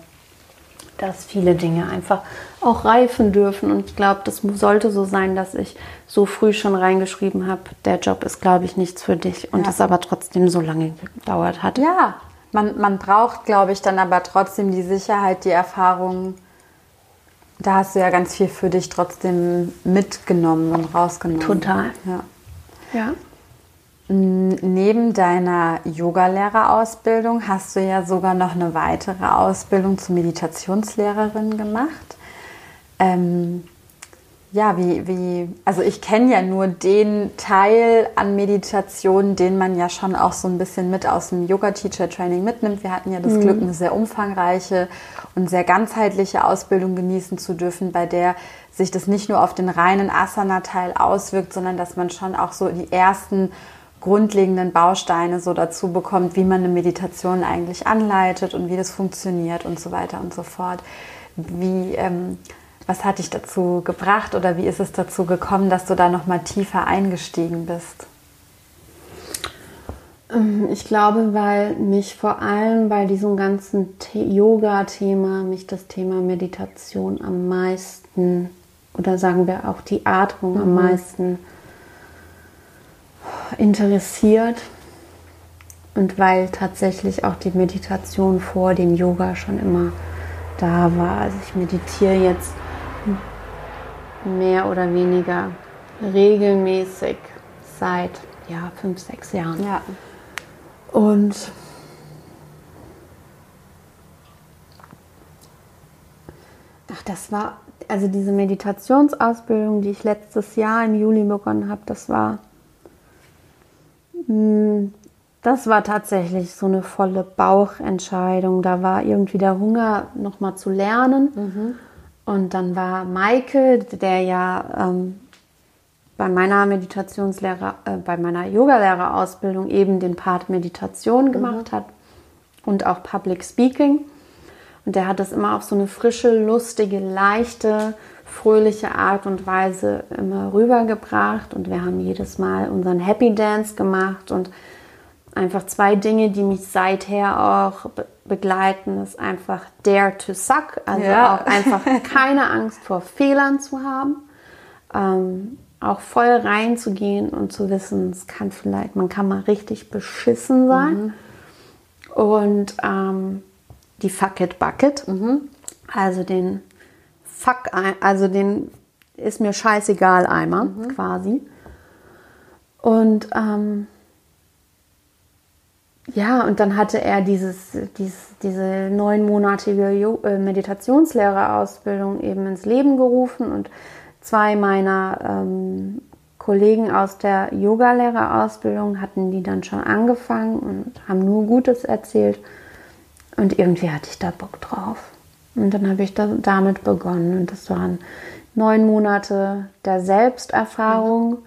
Speaker 2: dass viele Dinge einfach auch reifen dürfen. Und ich glaube, das sollte so sein, dass ich so früh schon reingeschrieben habe, der Job ist, glaube ich, nichts für dich und es aber trotzdem so lange gedauert hat.
Speaker 1: Ja, man, man braucht, glaube ich, dann aber trotzdem die Sicherheit, die Erfahrung, da hast du ja ganz viel für dich trotzdem mitgenommen und rausgenommen.
Speaker 2: Total.
Speaker 1: Ja.
Speaker 2: ja.
Speaker 1: Neben deiner Yogalehrerausbildung hast du ja sogar noch eine weitere Ausbildung zur Meditationslehrerin gemacht. Ähm, ja, wie, wie, also ich kenne ja nur den Teil an Meditation, den man ja schon auch so ein bisschen mit aus dem Yoga-Teacher-Training mitnimmt. Wir hatten ja das mhm. Glück, eine sehr umfangreiche und sehr ganzheitliche Ausbildung genießen zu dürfen, bei der sich das nicht nur auf den reinen Asana-Teil auswirkt, sondern dass man schon auch so die ersten grundlegenden Bausteine so dazu bekommt, wie man eine Meditation eigentlich anleitet und wie das funktioniert und so weiter und so fort. Wie, ähm, was hat dich dazu gebracht oder wie ist es dazu gekommen, dass du da noch mal tiefer eingestiegen bist?
Speaker 2: Ähm, ich glaube, weil mich vor allem bei diesem ganzen Yoga-Thema, mich das Thema Meditation am meisten oder sagen wir auch die Atmung mhm. am meisten interessiert und weil tatsächlich auch die Meditation vor dem Yoga schon immer da war. Also ich meditiere jetzt mehr oder weniger regelmäßig seit ja, fünf, sechs Jahren.
Speaker 1: Ja.
Speaker 2: Und ach, das war, also diese Meditationsausbildung, die ich letztes Jahr im Juli begonnen habe, das war, hm, das war tatsächlich so eine volle Bauchentscheidung. Da war irgendwie der Hunger, nochmal zu lernen. Mhm. Und dann war Maike, der ja ähm, bei meiner Meditationslehrer, äh, bei meiner Yogalehrerausbildung eben den Part Meditation gemacht mhm. hat und auch Public Speaking. Und der hat das immer auf so eine frische, lustige, leichte, fröhliche Art und Weise immer rübergebracht. Und wir haben jedes Mal unseren Happy Dance gemacht und einfach zwei Dinge, die mich seither auch begleiten, ist einfach Dare to Suck, also ja. auch einfach keine Angst vor Fehlern zu haben, ähm, auch voll reinzugehen und zu wissen, es kann vielleicht, man kann mal richtig beschissen sein mhm. und ähm, die Fuck it Bucket, mhm. also den Fuck, also den ist mir scheißegal Eimer mhm. quasi und ähm, ja, und dann hatte er dieses, dieses, diese neunmonatige äh, Meditationslehrerausbildung eben ins Leben gerufen und zwei meiner ähm, Kollegen aus der Yogalehrerausbildung hatten die dann schon angefangen und haben nur Gutes erzählt. Und irgendwie hatte ich da Bock drauf. Und dann habe ich da, damit begonnen. Und das waren neun Monate der Selbsterfahrung,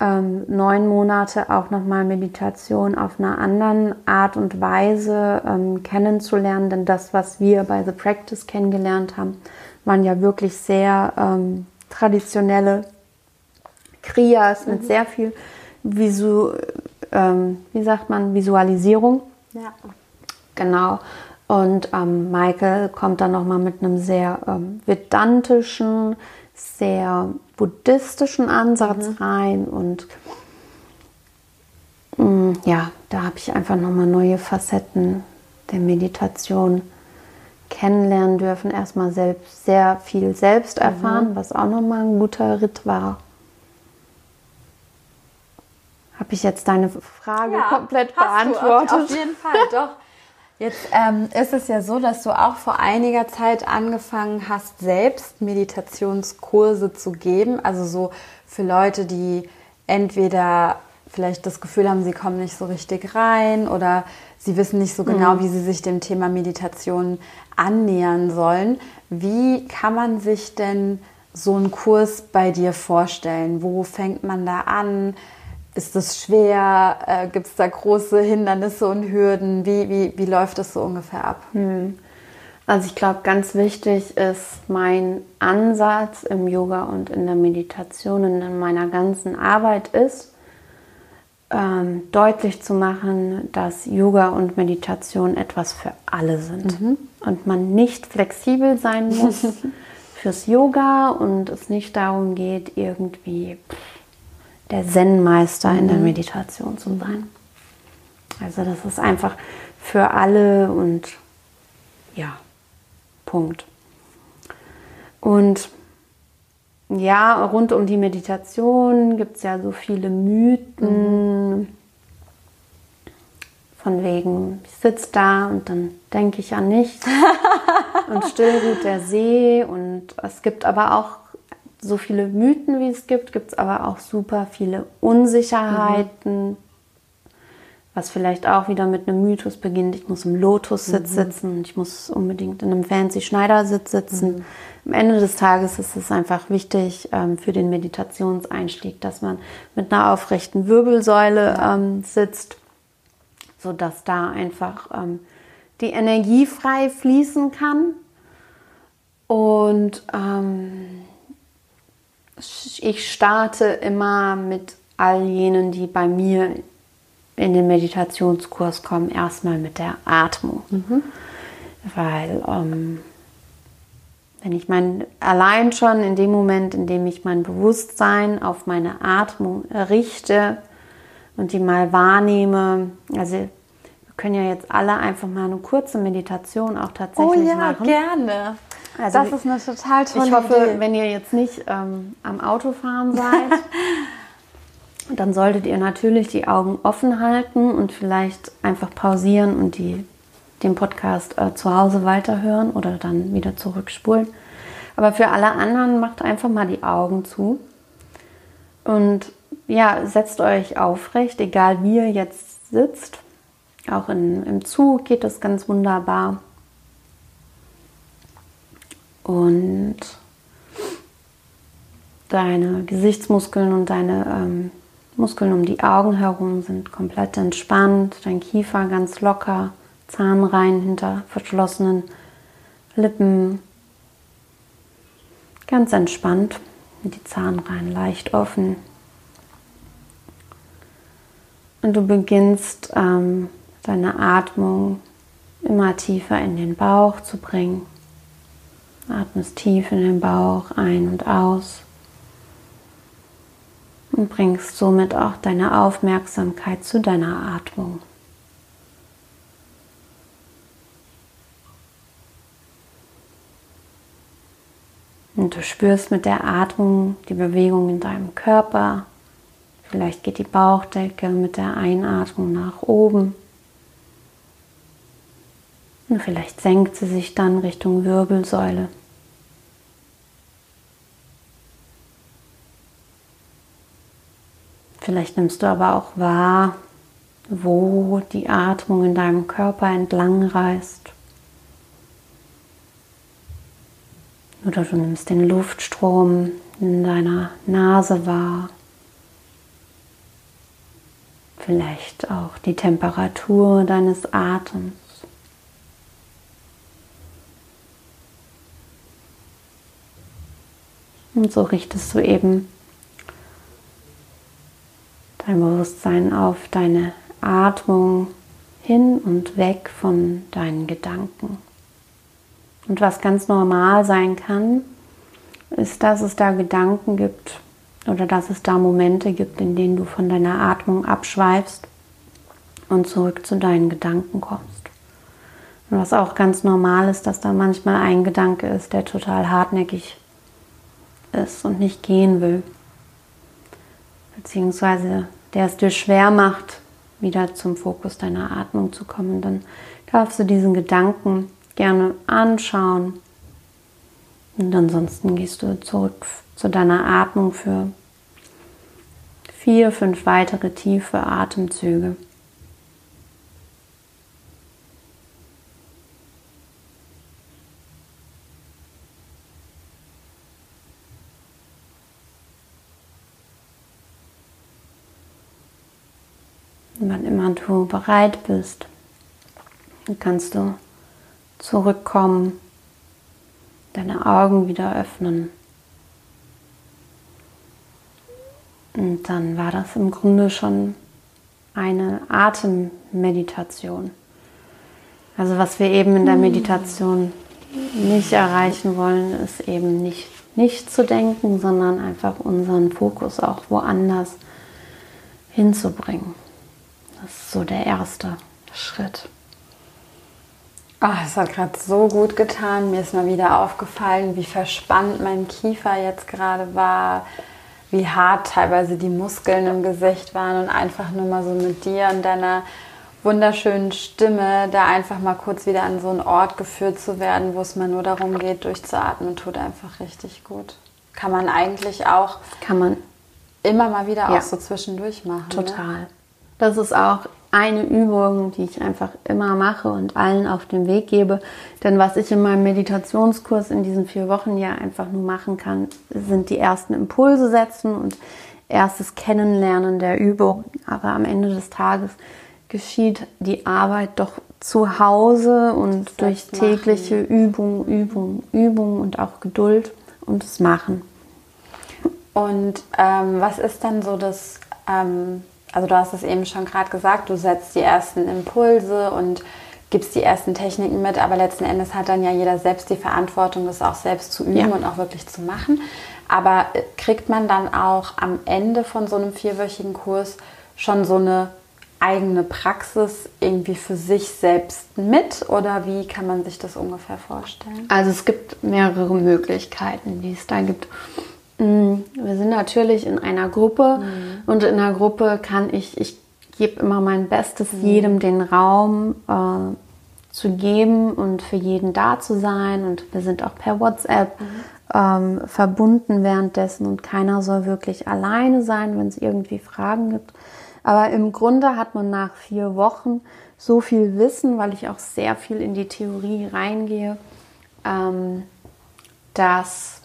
Speaker 2: ähm, neun Monate auch nochmal Meditation auf einer anderen Art und Weise ähm, kennenzulernen. Denn das, was wir bei The Practice kennengelernt haben, waren ja wirklich sehr ähm, traditionelle Kriyas mit sehr viel Visu, ähm, wie sagt man, Visualisierung.
Speaker 1: Ja.
Speaker 2: Genau. Und ähm, Michael kommt dann nochmal mit einem sehr ähm, vedantischen, sehr buddhistischen Ansatz rein. Und mm, ja, da habe ich einfach nochmal neue Facetten der Meditation kennenlernen dürfen. Erstmal selbst sehr viel selbst erfahren, was auch nochmal ein guter Ritt war. Habe ich jetzt deine Frage komplett
Speaker 1: hast du,
Speaker 2: beantwortet?
Speaker 1: Auf, auf jeden Fall, doch. Jetzt ähm, ist es ja so, dass du auch vor einiger Zeit angefangen hast, selbst Meditationskurse zu geben. Also so für Leute, die entweder vielleicht das Gefühl haben, sie kommen nicht so richtig rein oder sie wissen nicht so genau, wie sie sich dem Thema Meditation annähern sollen. Wie kann man sich denn so einen Kurs bei dir vorstellen? Wo fängt man da an? Ist es schwer? Äh, Gibt es da große Hindernisse und Hürden? Wie, wie, wie läuft das so ungefähr ab?
Speaker 2: Also ich glaube, ganz wichtig ist mein Ansatz im Yoga und in der Meditation und in meiner ganzen Arbeit ist, ähm, deutlich zu machen, dass Yoga und Meditation etwas für alle sind und man nicht flexibel sein muss fürs Yoga und es nicht darum geht, irgendwie der Zen-Meister in der Meditation zu sein. Also das ist einfach für alle und ja, Punkt. Und ja, rund um die Meditation gibt es ja so viele Mythen. Von wegen, ich sitze da und dann denke ich an nichts und still ruht der See. Und es gibt aber auch so viele Mythen, wie es gibt, gibt es aber auch super viele Unsicherheiten, was vielleicht auch wieder mit einem Mythos beginnt. Ich muss im Lotussitz sitzen, ich muss unbedingt in einem fancy Schneidersitz sitzen. Am Ende des Tages ist es einfach wichtig ähm, für den Meditationseinstieg, dass man mit einer aufrechten Wirbelsäule ähm, sitzt, sodass da einfach ähm, die Energie frei fließen kann. Und ähm, ich starte immer mit all jenen, die bei mir in den Meditationskurs kommen, erstmal mit der Atmung. Weil ähm, wenn ich mein, allein schon in dem Moment, in dem ich mein Bewusstsein auf meine Atmung richte und die mal wahrnehme, also wir können ja jetzt alle einfach mal eine kurze Meditation auch
Speaker 1: Oh
Speaker 2: tatsächlich machen.
Speaker 1: gerne.
Speaker 2: Also
Speaker 1: das ist eine total tolle
Speaker 2: Ich hoffe,
Speaker 1: Idee.
Speaker 2: wenn ihr jetzt nicht ähm, am Autofahren seid, dann solltet ihr natürlich die Augen offen halten und vielleicht einfach pausieren und die, den Podcast äh, zu Hause weiterhören oder dann wieder zurückspulen. Aber für alle anderen macht einfach mal die Augen zu und ja, setzt euch aufrecht, egal wie ihr jetzt sitzt. Auch in, im Zug geht das ganz wunderbar. Und deine Gesichtsmuskeln und deine ähm, Muskeln um die Augen herum sind komplett entspannt. Dein Kiefer ganz locker, Zahnreihen hinter verschlossenen Lippen. Ganz entspannt. Die Zahnreihen leicht offen. Und du beginnst ähm, deine Atmung immer tiefer in den Bauch zu bringen. Atmest tief in den Bauch ein und aus und bringst somit auch deine Aufmerksamkeit zu deiner Atmung. Und du spürst mit der Atmung die Bewegung in deinem Körper. Vielleicht geht die Bauchdecke mit der Einatmung nach oben Und vielleicht senkt sie sich dann Richtung Wirbelsäule. Vielleicht nimmst du aber auch wahr, wo die Atmung in deinem Körper entlang reist. Oder du nimmst den Luftstrom in deiner Nase wahr. Vielleicht auch die Temperatur deines Atems. Und so richtest du eben dein Bewusstsein auf deine Atmung hin und weg von deinen Gedanken. Und was ganz normal sein kann, ist, dass es da Gedanken gibt oder dass es da Momente gibt, in denen du von deiner Atmung abschweifst und zurück zu deinen Gedanken kommst. Und was auch ganz normal ist, dass da manchmal ein Gedanke ist, der total hartnäckig ist und nicht gehen will. Beziehungsweise der es dir schwer macht, wieder zum Fokus deiner Atmung zu kommen. Dann darfst du diesen Gedanken gerne anschauen. Und ansonsten gehst du zurück zu deiner Atmung für vier, fünf weitere tiefe Atemzüge. Wann immer du bereit bist, kannst du zurückkommen, deine Augen wieder öffnen. Und dann war das im Grunde schon eine Atemmeditation. Also was wir eben in der hm. Meditation nicht erreichen wollen, ist eben nicht nicht zu denken, sondern einfach unseren Fokus auch woanders hinzubringen. Das ist so der erste Schritt.
Speaker 1: Ach, es hat gerade so gut getan. Mir ist mal wieder aufgefallen, wie verspannt mein Kiefer jetzt gerade war, wie hart teilweise die Muskeln im Gesicht waren und einfach nur mal so mit dir und deiner wunderschönen Stimme da einfach mal kurz wieder an so einen Ort geführt zu werden, wo es mal nur darum geht, durchzuatmen, tut einfach richtig gut. Kann man eigentlich auch
Speaker 2: kann man
Speaker 1: immer mal wieder ja. auch so zwischendurch machen.
Speaker 2: Ne? Total. Ne? Das ist auch eine Übung, die ich einfach immer mache und allen auf den Weg gebe. Denn was ich in meinem Meditationskurs in diesen vier Wochen ja einfach nur machen kann, sind die ersten Impulse setzen und erstes Kennenlernen der Übung. Aber am Ende des Tages geschieht die Arbeit doch zu Hause und durch tägliche Übung, Übung, Übung und auch Geduld und das Machen.
Speaker 1: Und ähm, was ist dann so das ähm, also du hast es eben schon gerade gesagt, du setzt die ersten Impulse und gibst die ersten Techniken mit, aber letzten Endes hat dann ja jeder selbst die Verantwortung, das auch selbst zu üben ja. und auch wirklich zu machen. Aber äh, kriegt man dann auch am Ende von so einem vierwöchigen Kurs schon so eine eigene Praxis irgendwie für sich selbst mit oder wie kann man sich das ungefähr vorstellen?
Speaker 2: Also es gibt mehrere Möglichkeiten, die es da gibt. Mm, wir sind natürlich in einer Gruppe mhm. und in einer Gruppe kann ich, ich gebe immer mein Bestes, mhm. jedem den Raum äh, zu geben und für jeden da zu sein. Und wir sind auch per WhatsApp mhm. ähm, verbunden währenddessen und keiner soll wirklich alleine sein, wenn es irgendwie Fragen gibt. Aber im Grunde hat man nach vier Wochen so viel Wissen, weil ich auch sehr viel in die Theorie reingehe, ähm, dass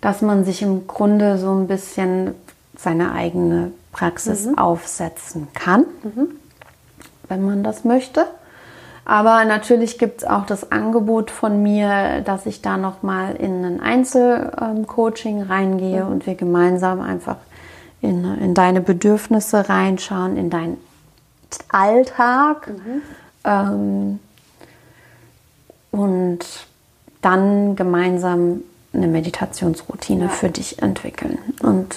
Speaker 2: dass man sich im Grunde so ein bisschen seine eigene Praxis mhm. aufsetzen kann, mhm. wenn man das möchte. Aber natürlich gibt es auch das Angebot von mir, dass ich da nochmal in ein Einzelcoaching reingehe mhm. und wir gemeinsam einfach in, in deine Bedürfnisse reinschauen, in deinen Alltag. Mhm. Ähm, und dann gemeinsam eine Meditationsroutine ja. für dich entwickeln. Und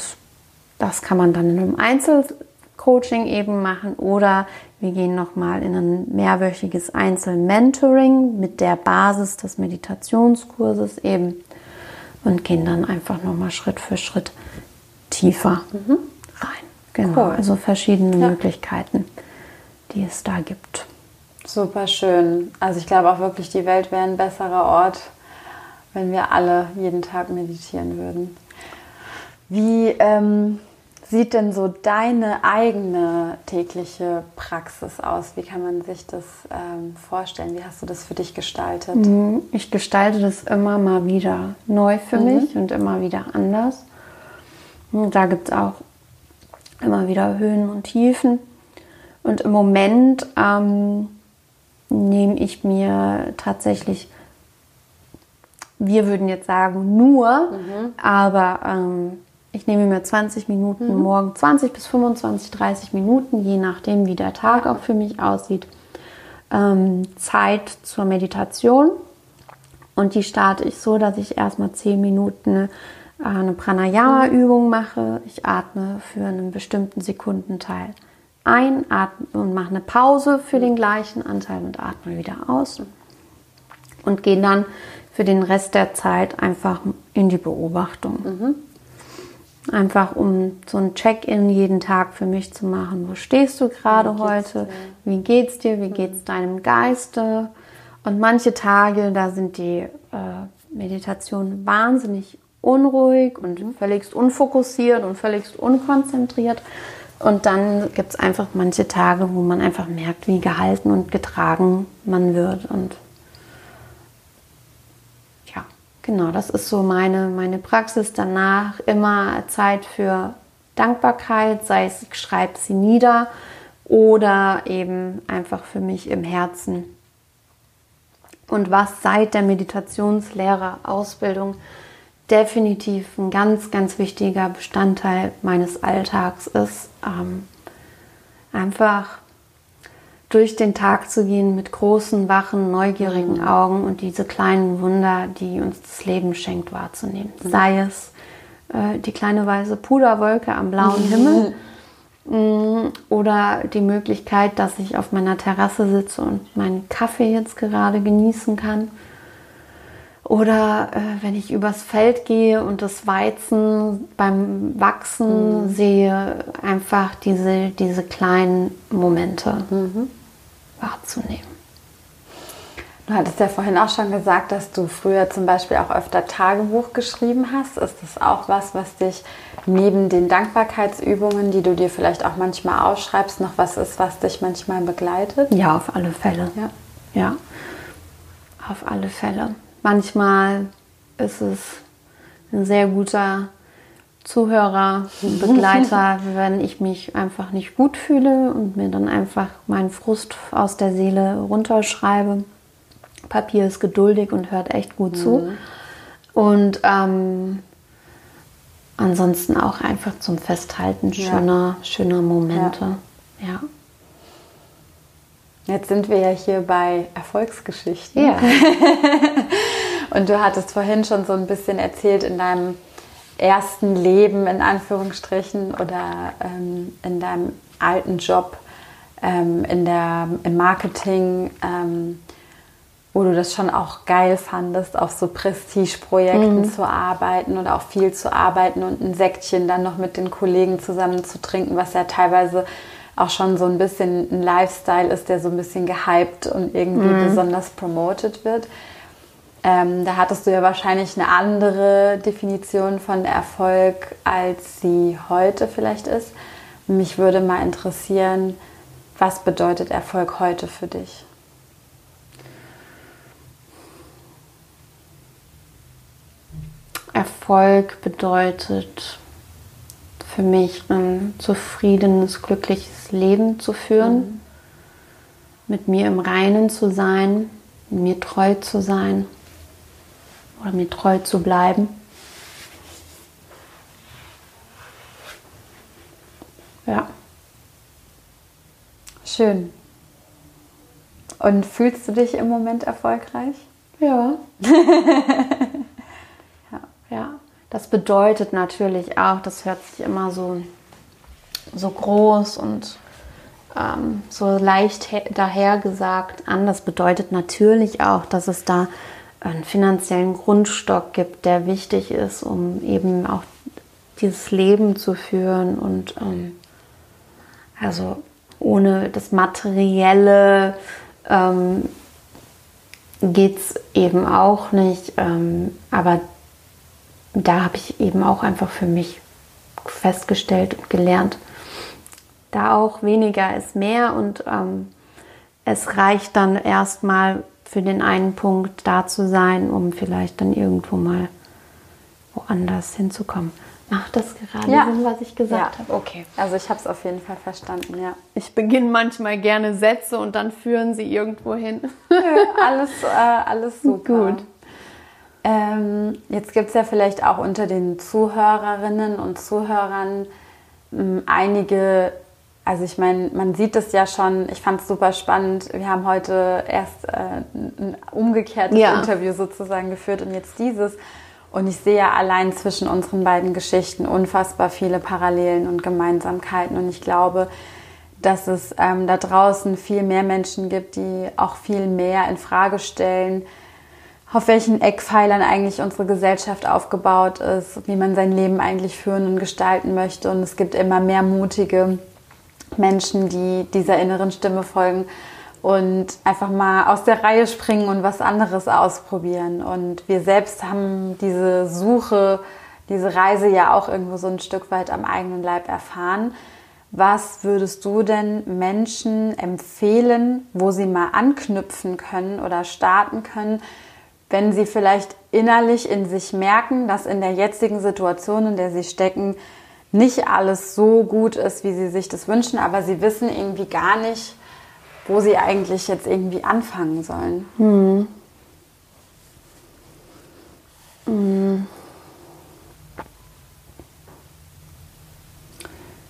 Speaker 2: das kann man dann in einem Einzelcoaching eben machen oder wir gehen nochmal in ein mehrwöchiges Einzelmentoring mit der Basis des Meditationskurses eben und gehen dann einfach nochmal Schritt für Schritt tiefer mhm. rein. Genau, cool. also verschiedene ja. Möglichkeiten, die es da gibt.
Speaker 1: Super schön. Also ich glaube auch wirklich, die Welt wäre ein besserer Ort, wenn wir alle jeden Tag meditieren würden. Wie ähm, sieht denn so deine eigene tägliche Praxis aus? Wie kann man sich das ähm, vorstellen? Wie hast du das für dich gestaltet?
Speaker 2: Mhm. Ich gestalte das immer mal wieder neu für mhm. mich und immer wieder anders. Und da gibt es auch immer wieder Höhen und Tiefen. Und im Moment ähm, nehme ich mir tatsächlich, wir würden jetzt sagen nur, mhm. aber ähm, ich nehme mir 20 Minuten mhm. morgen, 20 bis 25, 30 Minuten, je nachdem, wie der Tag auch für mich aussieht, ähm, Zeit zur Meditation. Und die starte ich so, dass ich erstmal 10 Minuten äh, eine Pranayama-Übung mache. Ich atme für einen bestimmten Sekundenteil ein atme und mache eine Pause für den gleichen Anteil und atme wieder aus. Und gehe dann für den Rest der Zeit einfach in die Beobachtung. Mhm. Einfach um so ein Check-in jeden Tag für mich zu machen. Wo stehst du gerade heute? Wie geht's dir? Wie geht's mhm. deinem Geiste? Und manche Tage, da sind die äh, Meditationen wahnsinnig unruhig und mhm. völligst unfokussiert und völligst unkonzentriert. Und dann gibt es einfach manche Tage, wo man einfach merkt, wie gehalten und getragen man wird. Und Genau, das ist so meine, meine Praxis. Danach immer Zeit für Dankbarkeit, sei es ich schreibe sie nieder oder eben einfach für mich im Herzen. Und was seit der Meditationslehrerausbildung definitiv ein ganz, ganz wichtiger Bestandteil meines Alltags ist, ähm, einfach durch den Tag zu gehen mit großen, wachen, neugierigen mhm. Augen und diese kleinen Wunder, die uns das Leben schenkt, wahrzunehmen. Mhm. Sei es äh, die kleine weiße Puderwolke am blauen Himmel mm, oder die Möglichkeit, dass ich auf meiner Terrasse sitze und meinen Kaffee jetzt gerade genießen kann. Oder äh, wenn ich übers Feld gehe und das Weizen beim Wachsen mhm. sehe, einfach diese, diese kleinen Momente. Mhm wahrzunehmen.
Speaker 1: Du hattest ja vorhin auch schon gesagt, dass du früher zum Beispiel auch öfter Tagebuch geschrieben hast. Ist das auch was, was dich neben den Dankbarkeitsübungen, die du dir vielleicht auch manchmal ausschreibst, noch was ist, was dich manchmal begleitet?
Speaker 2: Ja, auf alle Fälle. Ja, ja auf alle Fälle. Manchmal ist es ein sehr guter Zuhörer, Begleiter, wenn ich mich einfach nicht gut fühle und mir dann einfach meinen Frust aus der Seele runterschreibe. Papier ist geduldig und hört echt gut zu. Mhm. Und ähm, ansonsten auch einfach zum Festhalten schöner, ja. schöner Momente. Ja. ja.
Speaker 1: Jetzt sind wir ja hier bei Erfolgsgeschichten. Ja. und du hattest vorhin schon so ein bisschen erzählt in deinem ersten Leben in Anführungsstrichen oder ähm, in deinem alten Job ähm, in der, im Marketing, ähm, wo du das schon auch geil fandest, auf so Prestigeprojekten mhm. zu arbeiten oder auch viel zu arbeiten und ein Säckchen dann noch mit den Kollegen zusammen zu trinken, was ja teilweise auch schon so ein bisschen ein Lifestyle ist, der so ein bisschen gehypt und irgendwie mhm. besonders promoted wird. Ähm, da hattest du ja wahrscheinlich eine andere Definition von Erfolg, als sie heute vielleicht ist. Mich würde mal interessieren, was bedeutet Erfolg heute für dich?
Speaker 2: Erfolg bedeutet für mich ein zufriedenes, glückliches Leben zu führen, mhm. mit mir im Reinen zu sein, mir treu zu sein oder mir treu zu bleiben. Ja.
Speaker 1: Schön. Und fühlst du dich im Moment erfolgreich?
Speaker 2: Ja. ja. ja. Das bedeutet natürlich auch, das hört sich immer so, so groß und ähm, so leicht dahergesagt an. Das bedeutet natürlich auch, dass es da einen finanziellen Grundstock gibt, der wichtig ist, um eben auch dieses Leben zu führen und ähm, also ohne das Materielle ähm, geht es eben auch nicht. Ähm, aber da habe ich eben auch einfach für mich festgestellt und gelernt, da auch weniger ist mehr und ähm, es reicht dann erstmal für den einen Punkt da zu sein, um vielleicht dann irgendwo mal woanders hinzukommen. Macht das gerade
Speaker 1: Ja.
Speaker 2: Sinn, was ich gesagt
Speaker 1: Ja.
Speaker 2: habe? Okay.
Speaker 1: Also ich habe es auf jeden Fall verstanden, ja.
Speaker 2: Ich beginne manchmal gerne Sätze und dann führen sie irgendwo hin.
Speaker 1: alles, äh, alles super.
Speaker 2: Gut.
Speaker 1: Ähm, jetzt gibt es ja vielleicht auch unter den Zuhörerinnen und Zuhörern ähm, einige, also ich meine, man sieht es ja schon, ich fand es super spannend. Wir haben heute erst äh, ein umgekehrtes
Speaker 2: Ja.
Speaker 1: Interview sozusagen geführt und jetzt dieses. Und ich sehe ja allein zwischen unseren beiden Geschichten unfassbar viele Parallelen und Gemeinsamkeiten. Und ich glaube, dass es ähm, da draußen viel mehr Menschen gibt, die auch viel mehr in Frage stellen, auf welchen Eckpfeilern eigentlich unsere Gesellschaft aufgebaut ist, wie man sein Leben eigentlich führen und gestalten möchte. Und es gibt immer mehr mutige Menschen, die dieser inneren Stimme folgen und einfach mal aus der Reihe springen und was anderes ausprobieren. Und wir selbst haben diese Suche, diese Reise ja auch irgendwo so ein Stück weit am eigenen Leib erfahren. Was würdest du denn Menschen empfehlen, wo sie mal anknüpfen können oder starten können, wenn sie vielleicht innerlich in sich merken, dass in der jetzigen Situation, in der sie stecken, nicht alles so gut ist, wie sie sich das wünschen, aber sie wissen irgendwie gar nicht, wo sie eigentlich jetzt irgendwie anfangen sollen.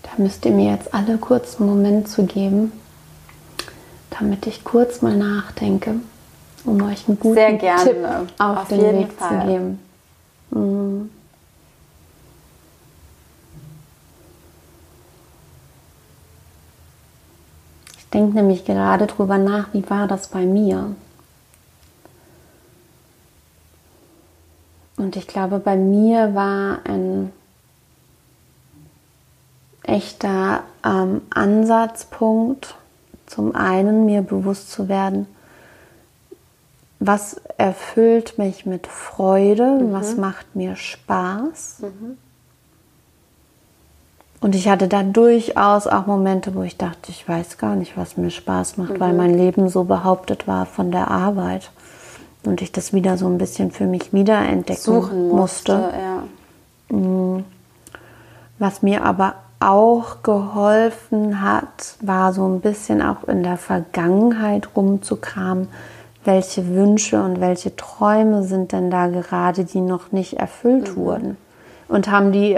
Speaker 2: Da müsst ihr mir jetzt alle kurz einen Moment zu geben, damit ich kurz mal nachdenke, um euch einen guten
Speaker 1: Sehr gerne,
Speaker 2: Tipp auf,
Speaker 1: auf
Speaker 2: den
Speaker 1: jeden
Speaker 2: Weg
Speaker 1: Fall.
Speaker 2: zu geben. Mhm. Ich denke nämlich gerade drüber nach, wie war das bei mir? Und ich glaube, bei mir war ein echter ähm, Ansatzpunkt, zum einen mir bewusst zu werden, was erfüllt mich mit Freude, was macht mir Spaß. Und ich hatte da durchaus auch Momente, wo ich dachte, ich weiß gar nicht, was mir Spaß macht, weil mein Leben so behauptet war von der Arbeit. Und ich das wieder so ein bisschen für mich wiederentdecken
Speaker 1: Suchen musste.
Speaker 2: musste.
Speaker 1: Ja.
Speaker 2: Was mir aber auch geholfen hat, war so ein bisschen auch in der Vergangenheit rumzukramen, welche Wünsche und welche Träume sind denn da gerade, die noch nicht erfüllt wurden. Und haben die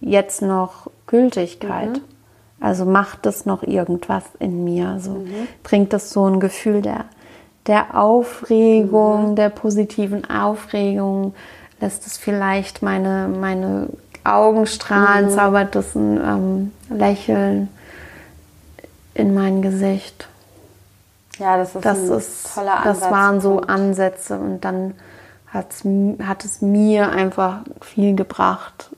Speaker 2: jetzt noch Gültigkeit? Also macht es noch irgendwas in mir? So bringt es so ein Gefühl der, der Aufregung, der positiven Aufregung? Lässt es vielleicht meine, meine Augen strahlen, zaubert es ein ähm, Lächeln in mein Gesicht?
Speaker 1: ja, das ist
Speaker 2: Das
Speaker 1: ein
Speaker 2: ist,
Speaker 1: toller
Speaker 2: das waren so. Ansätze und dann hat es mir einfach viel gebracht,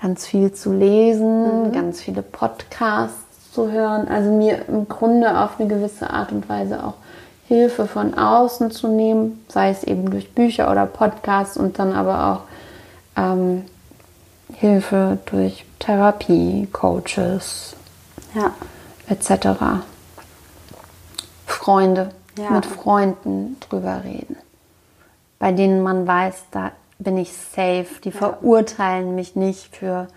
Speaker 2: ganz viel zu lesen, ganz viele Podcasts zu hören, also mir im Grunde auf eine gewisse Art und Weise auch Hilfe von außen zu nehmen, sei es eben durch Bücher oder Podcasts und dann aber auch ähm, Hilfe durch Therapie, Coaches,
Speaker 1: Ja.
Speaker 2: etc. Freunde,
Speaker 1: Ja.
Speaker 2: mit Freunden drüber reden, bei denen man weiß, da bin ich safe, die verurteilen mich nicht für,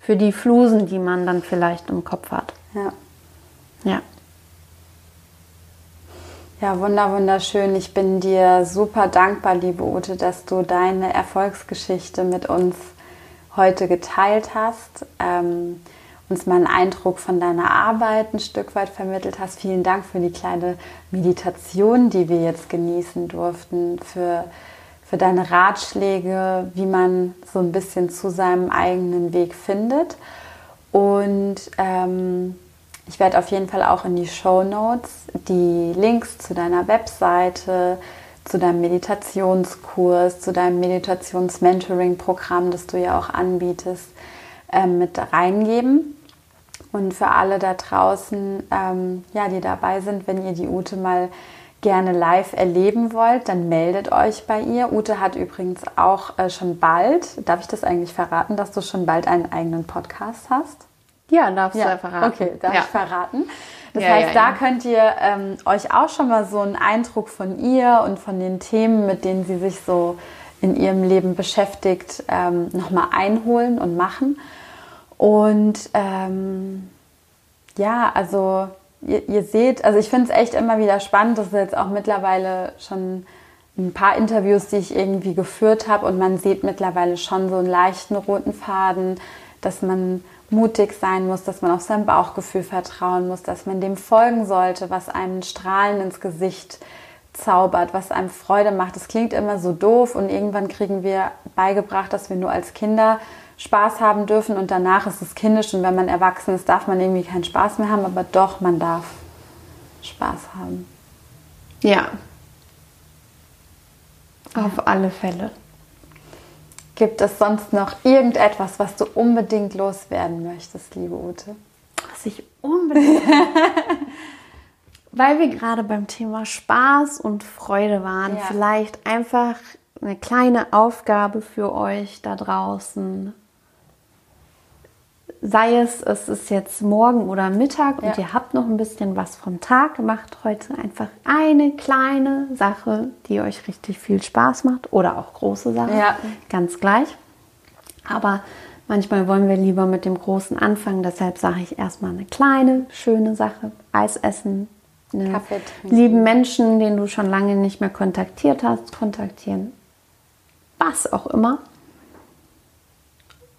Speaker 2: für die Flusen, die man dann vielleicht im Kopf hat.
Speaker 1: ja.
Speaker 2: Ja.
Speaker 1: Ja, wunder, wunderschön. Ich bin dir super dankbar, liebe Ute, dass du deine Erfolgsgeschichte mit uns heute geteilt hast, ähm, uns mal einen Eindruck von deiner Arbeit ein Stück weit vermittelt hast. Vielen Dank für die kleine Meditation, die wir jetzt genießen durften, für, für deine Ratschläge, wie man so ein bisschen zu seinem eigenen Weg findet. Und ähm, ich werde auf jeden Fall auch in die Show Notes die Links zu deiner Webseite, zu deinem Meditationskurs, zu deinem Meditations-Mentoring-Programm, das du ja auch anbietest, ähm, mit reingeben. Und für alle da draußen, ähm, ja, die dabei sind, wenn ihr die Ute mal gerne live erleben wollt, dann meldet euch bei ihr. Ute hat übrigens auch äh, schon bald, darf ich das eigentlich verraten, dass du schon bald einen eigenen Podcast hast?
Speaker 2: Ja, darfst ja. du verraten.
Speaker 1: Okay, darf ja. ich verraten. Das ja, heißt, da könnt ihr ähm, euch auch schon mal so einen Eindruck von ihr und von den Themen, mit denen sie sich so in ihrem Leben beschäftigt, ähm, nochmal einholen und machen. Und ähm, ja, also ihr, ihr, seht, also ich finde es echt immer wieder spannend, das ist jetzt auch mittlerweile schon ein paar Interviews, die ich irgendwie geführt habe und man sieht mittlerweile schon so einen leichten roten Faden, dass man mutig sein muss, dass man auf sein Bauchgefühl vertrauen muss, dass man dem folgen sollte, was einem Strahlen ins Gesicht zaubert, was einem Freude macht. Das klingt immer so doof und irgendwann kriegen wir beigebracht, dass wir nur als Kinder Spaß haben dürfen und danach ist es kindisch und wenn man erwachsen ist, darf man irgendwie keinen Spaß mehr haben, aber doch, man darf Spaß haben.
Speaker 2: Ja. Auf alle Fälle.
Speaker 1: Gibt es sonst noch irgendetwas, was du unbedingt loswerden möchtest, liebe Ute?
Speaker 2: Was ich unbedingt. Weil wir gerade beim Thema Spaß und Freude waren, ja. vielleicht einfach eine kleine Aufgabe für euch da draußen sei es, es ist jetzt morgen oder Mittag und ja. ihr habt noch ein bisschen was vom Tag gemacht, heute einfach eine kleine Sache, die euch richtig viel Spaß macht oder auch große Sachen, ja. ganz gleich. Aber manchmal wollen wir lieber mit dem Großen anfangen, deshalb sage ich erstmal eine kleine, schöne Sache, Eis essen, Kaffee lieben Menschen, den du schon lange nicht mehr kontaktiert hast, kontaktieren. Was auch immer.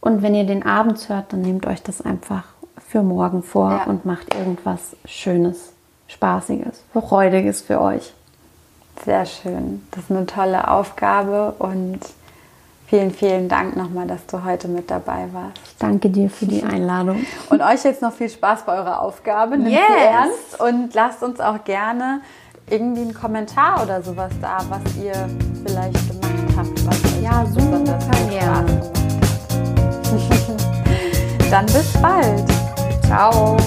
Speaker 2: Und wenn ihr den abends hört, dann nehmt euch das einfach für morgen vor ja. und macht irgendwas Schönes, Spaßiges, Freudiges für euch.
Speaker 1: Sehr schön. Das ist eine tolle Aufgabe und vielen, vielen Dank nochmal, dass du heute mit dabei warst.
Speaker 2: Ich danke dir für die Einladung.
Speaker 1: Und euch jetzt noch viel Spaß bei eurer Aufgabe. Nehmt yes. sie ernst und lasst uns auch gerne irgendwie einen Kommentar oder sowas da, was ihr vielleicht gemacht habt. Was
Speaker 2: ja, super gerne.
Speaker 1: Dann bis bald.
Speaker 2: Ciao.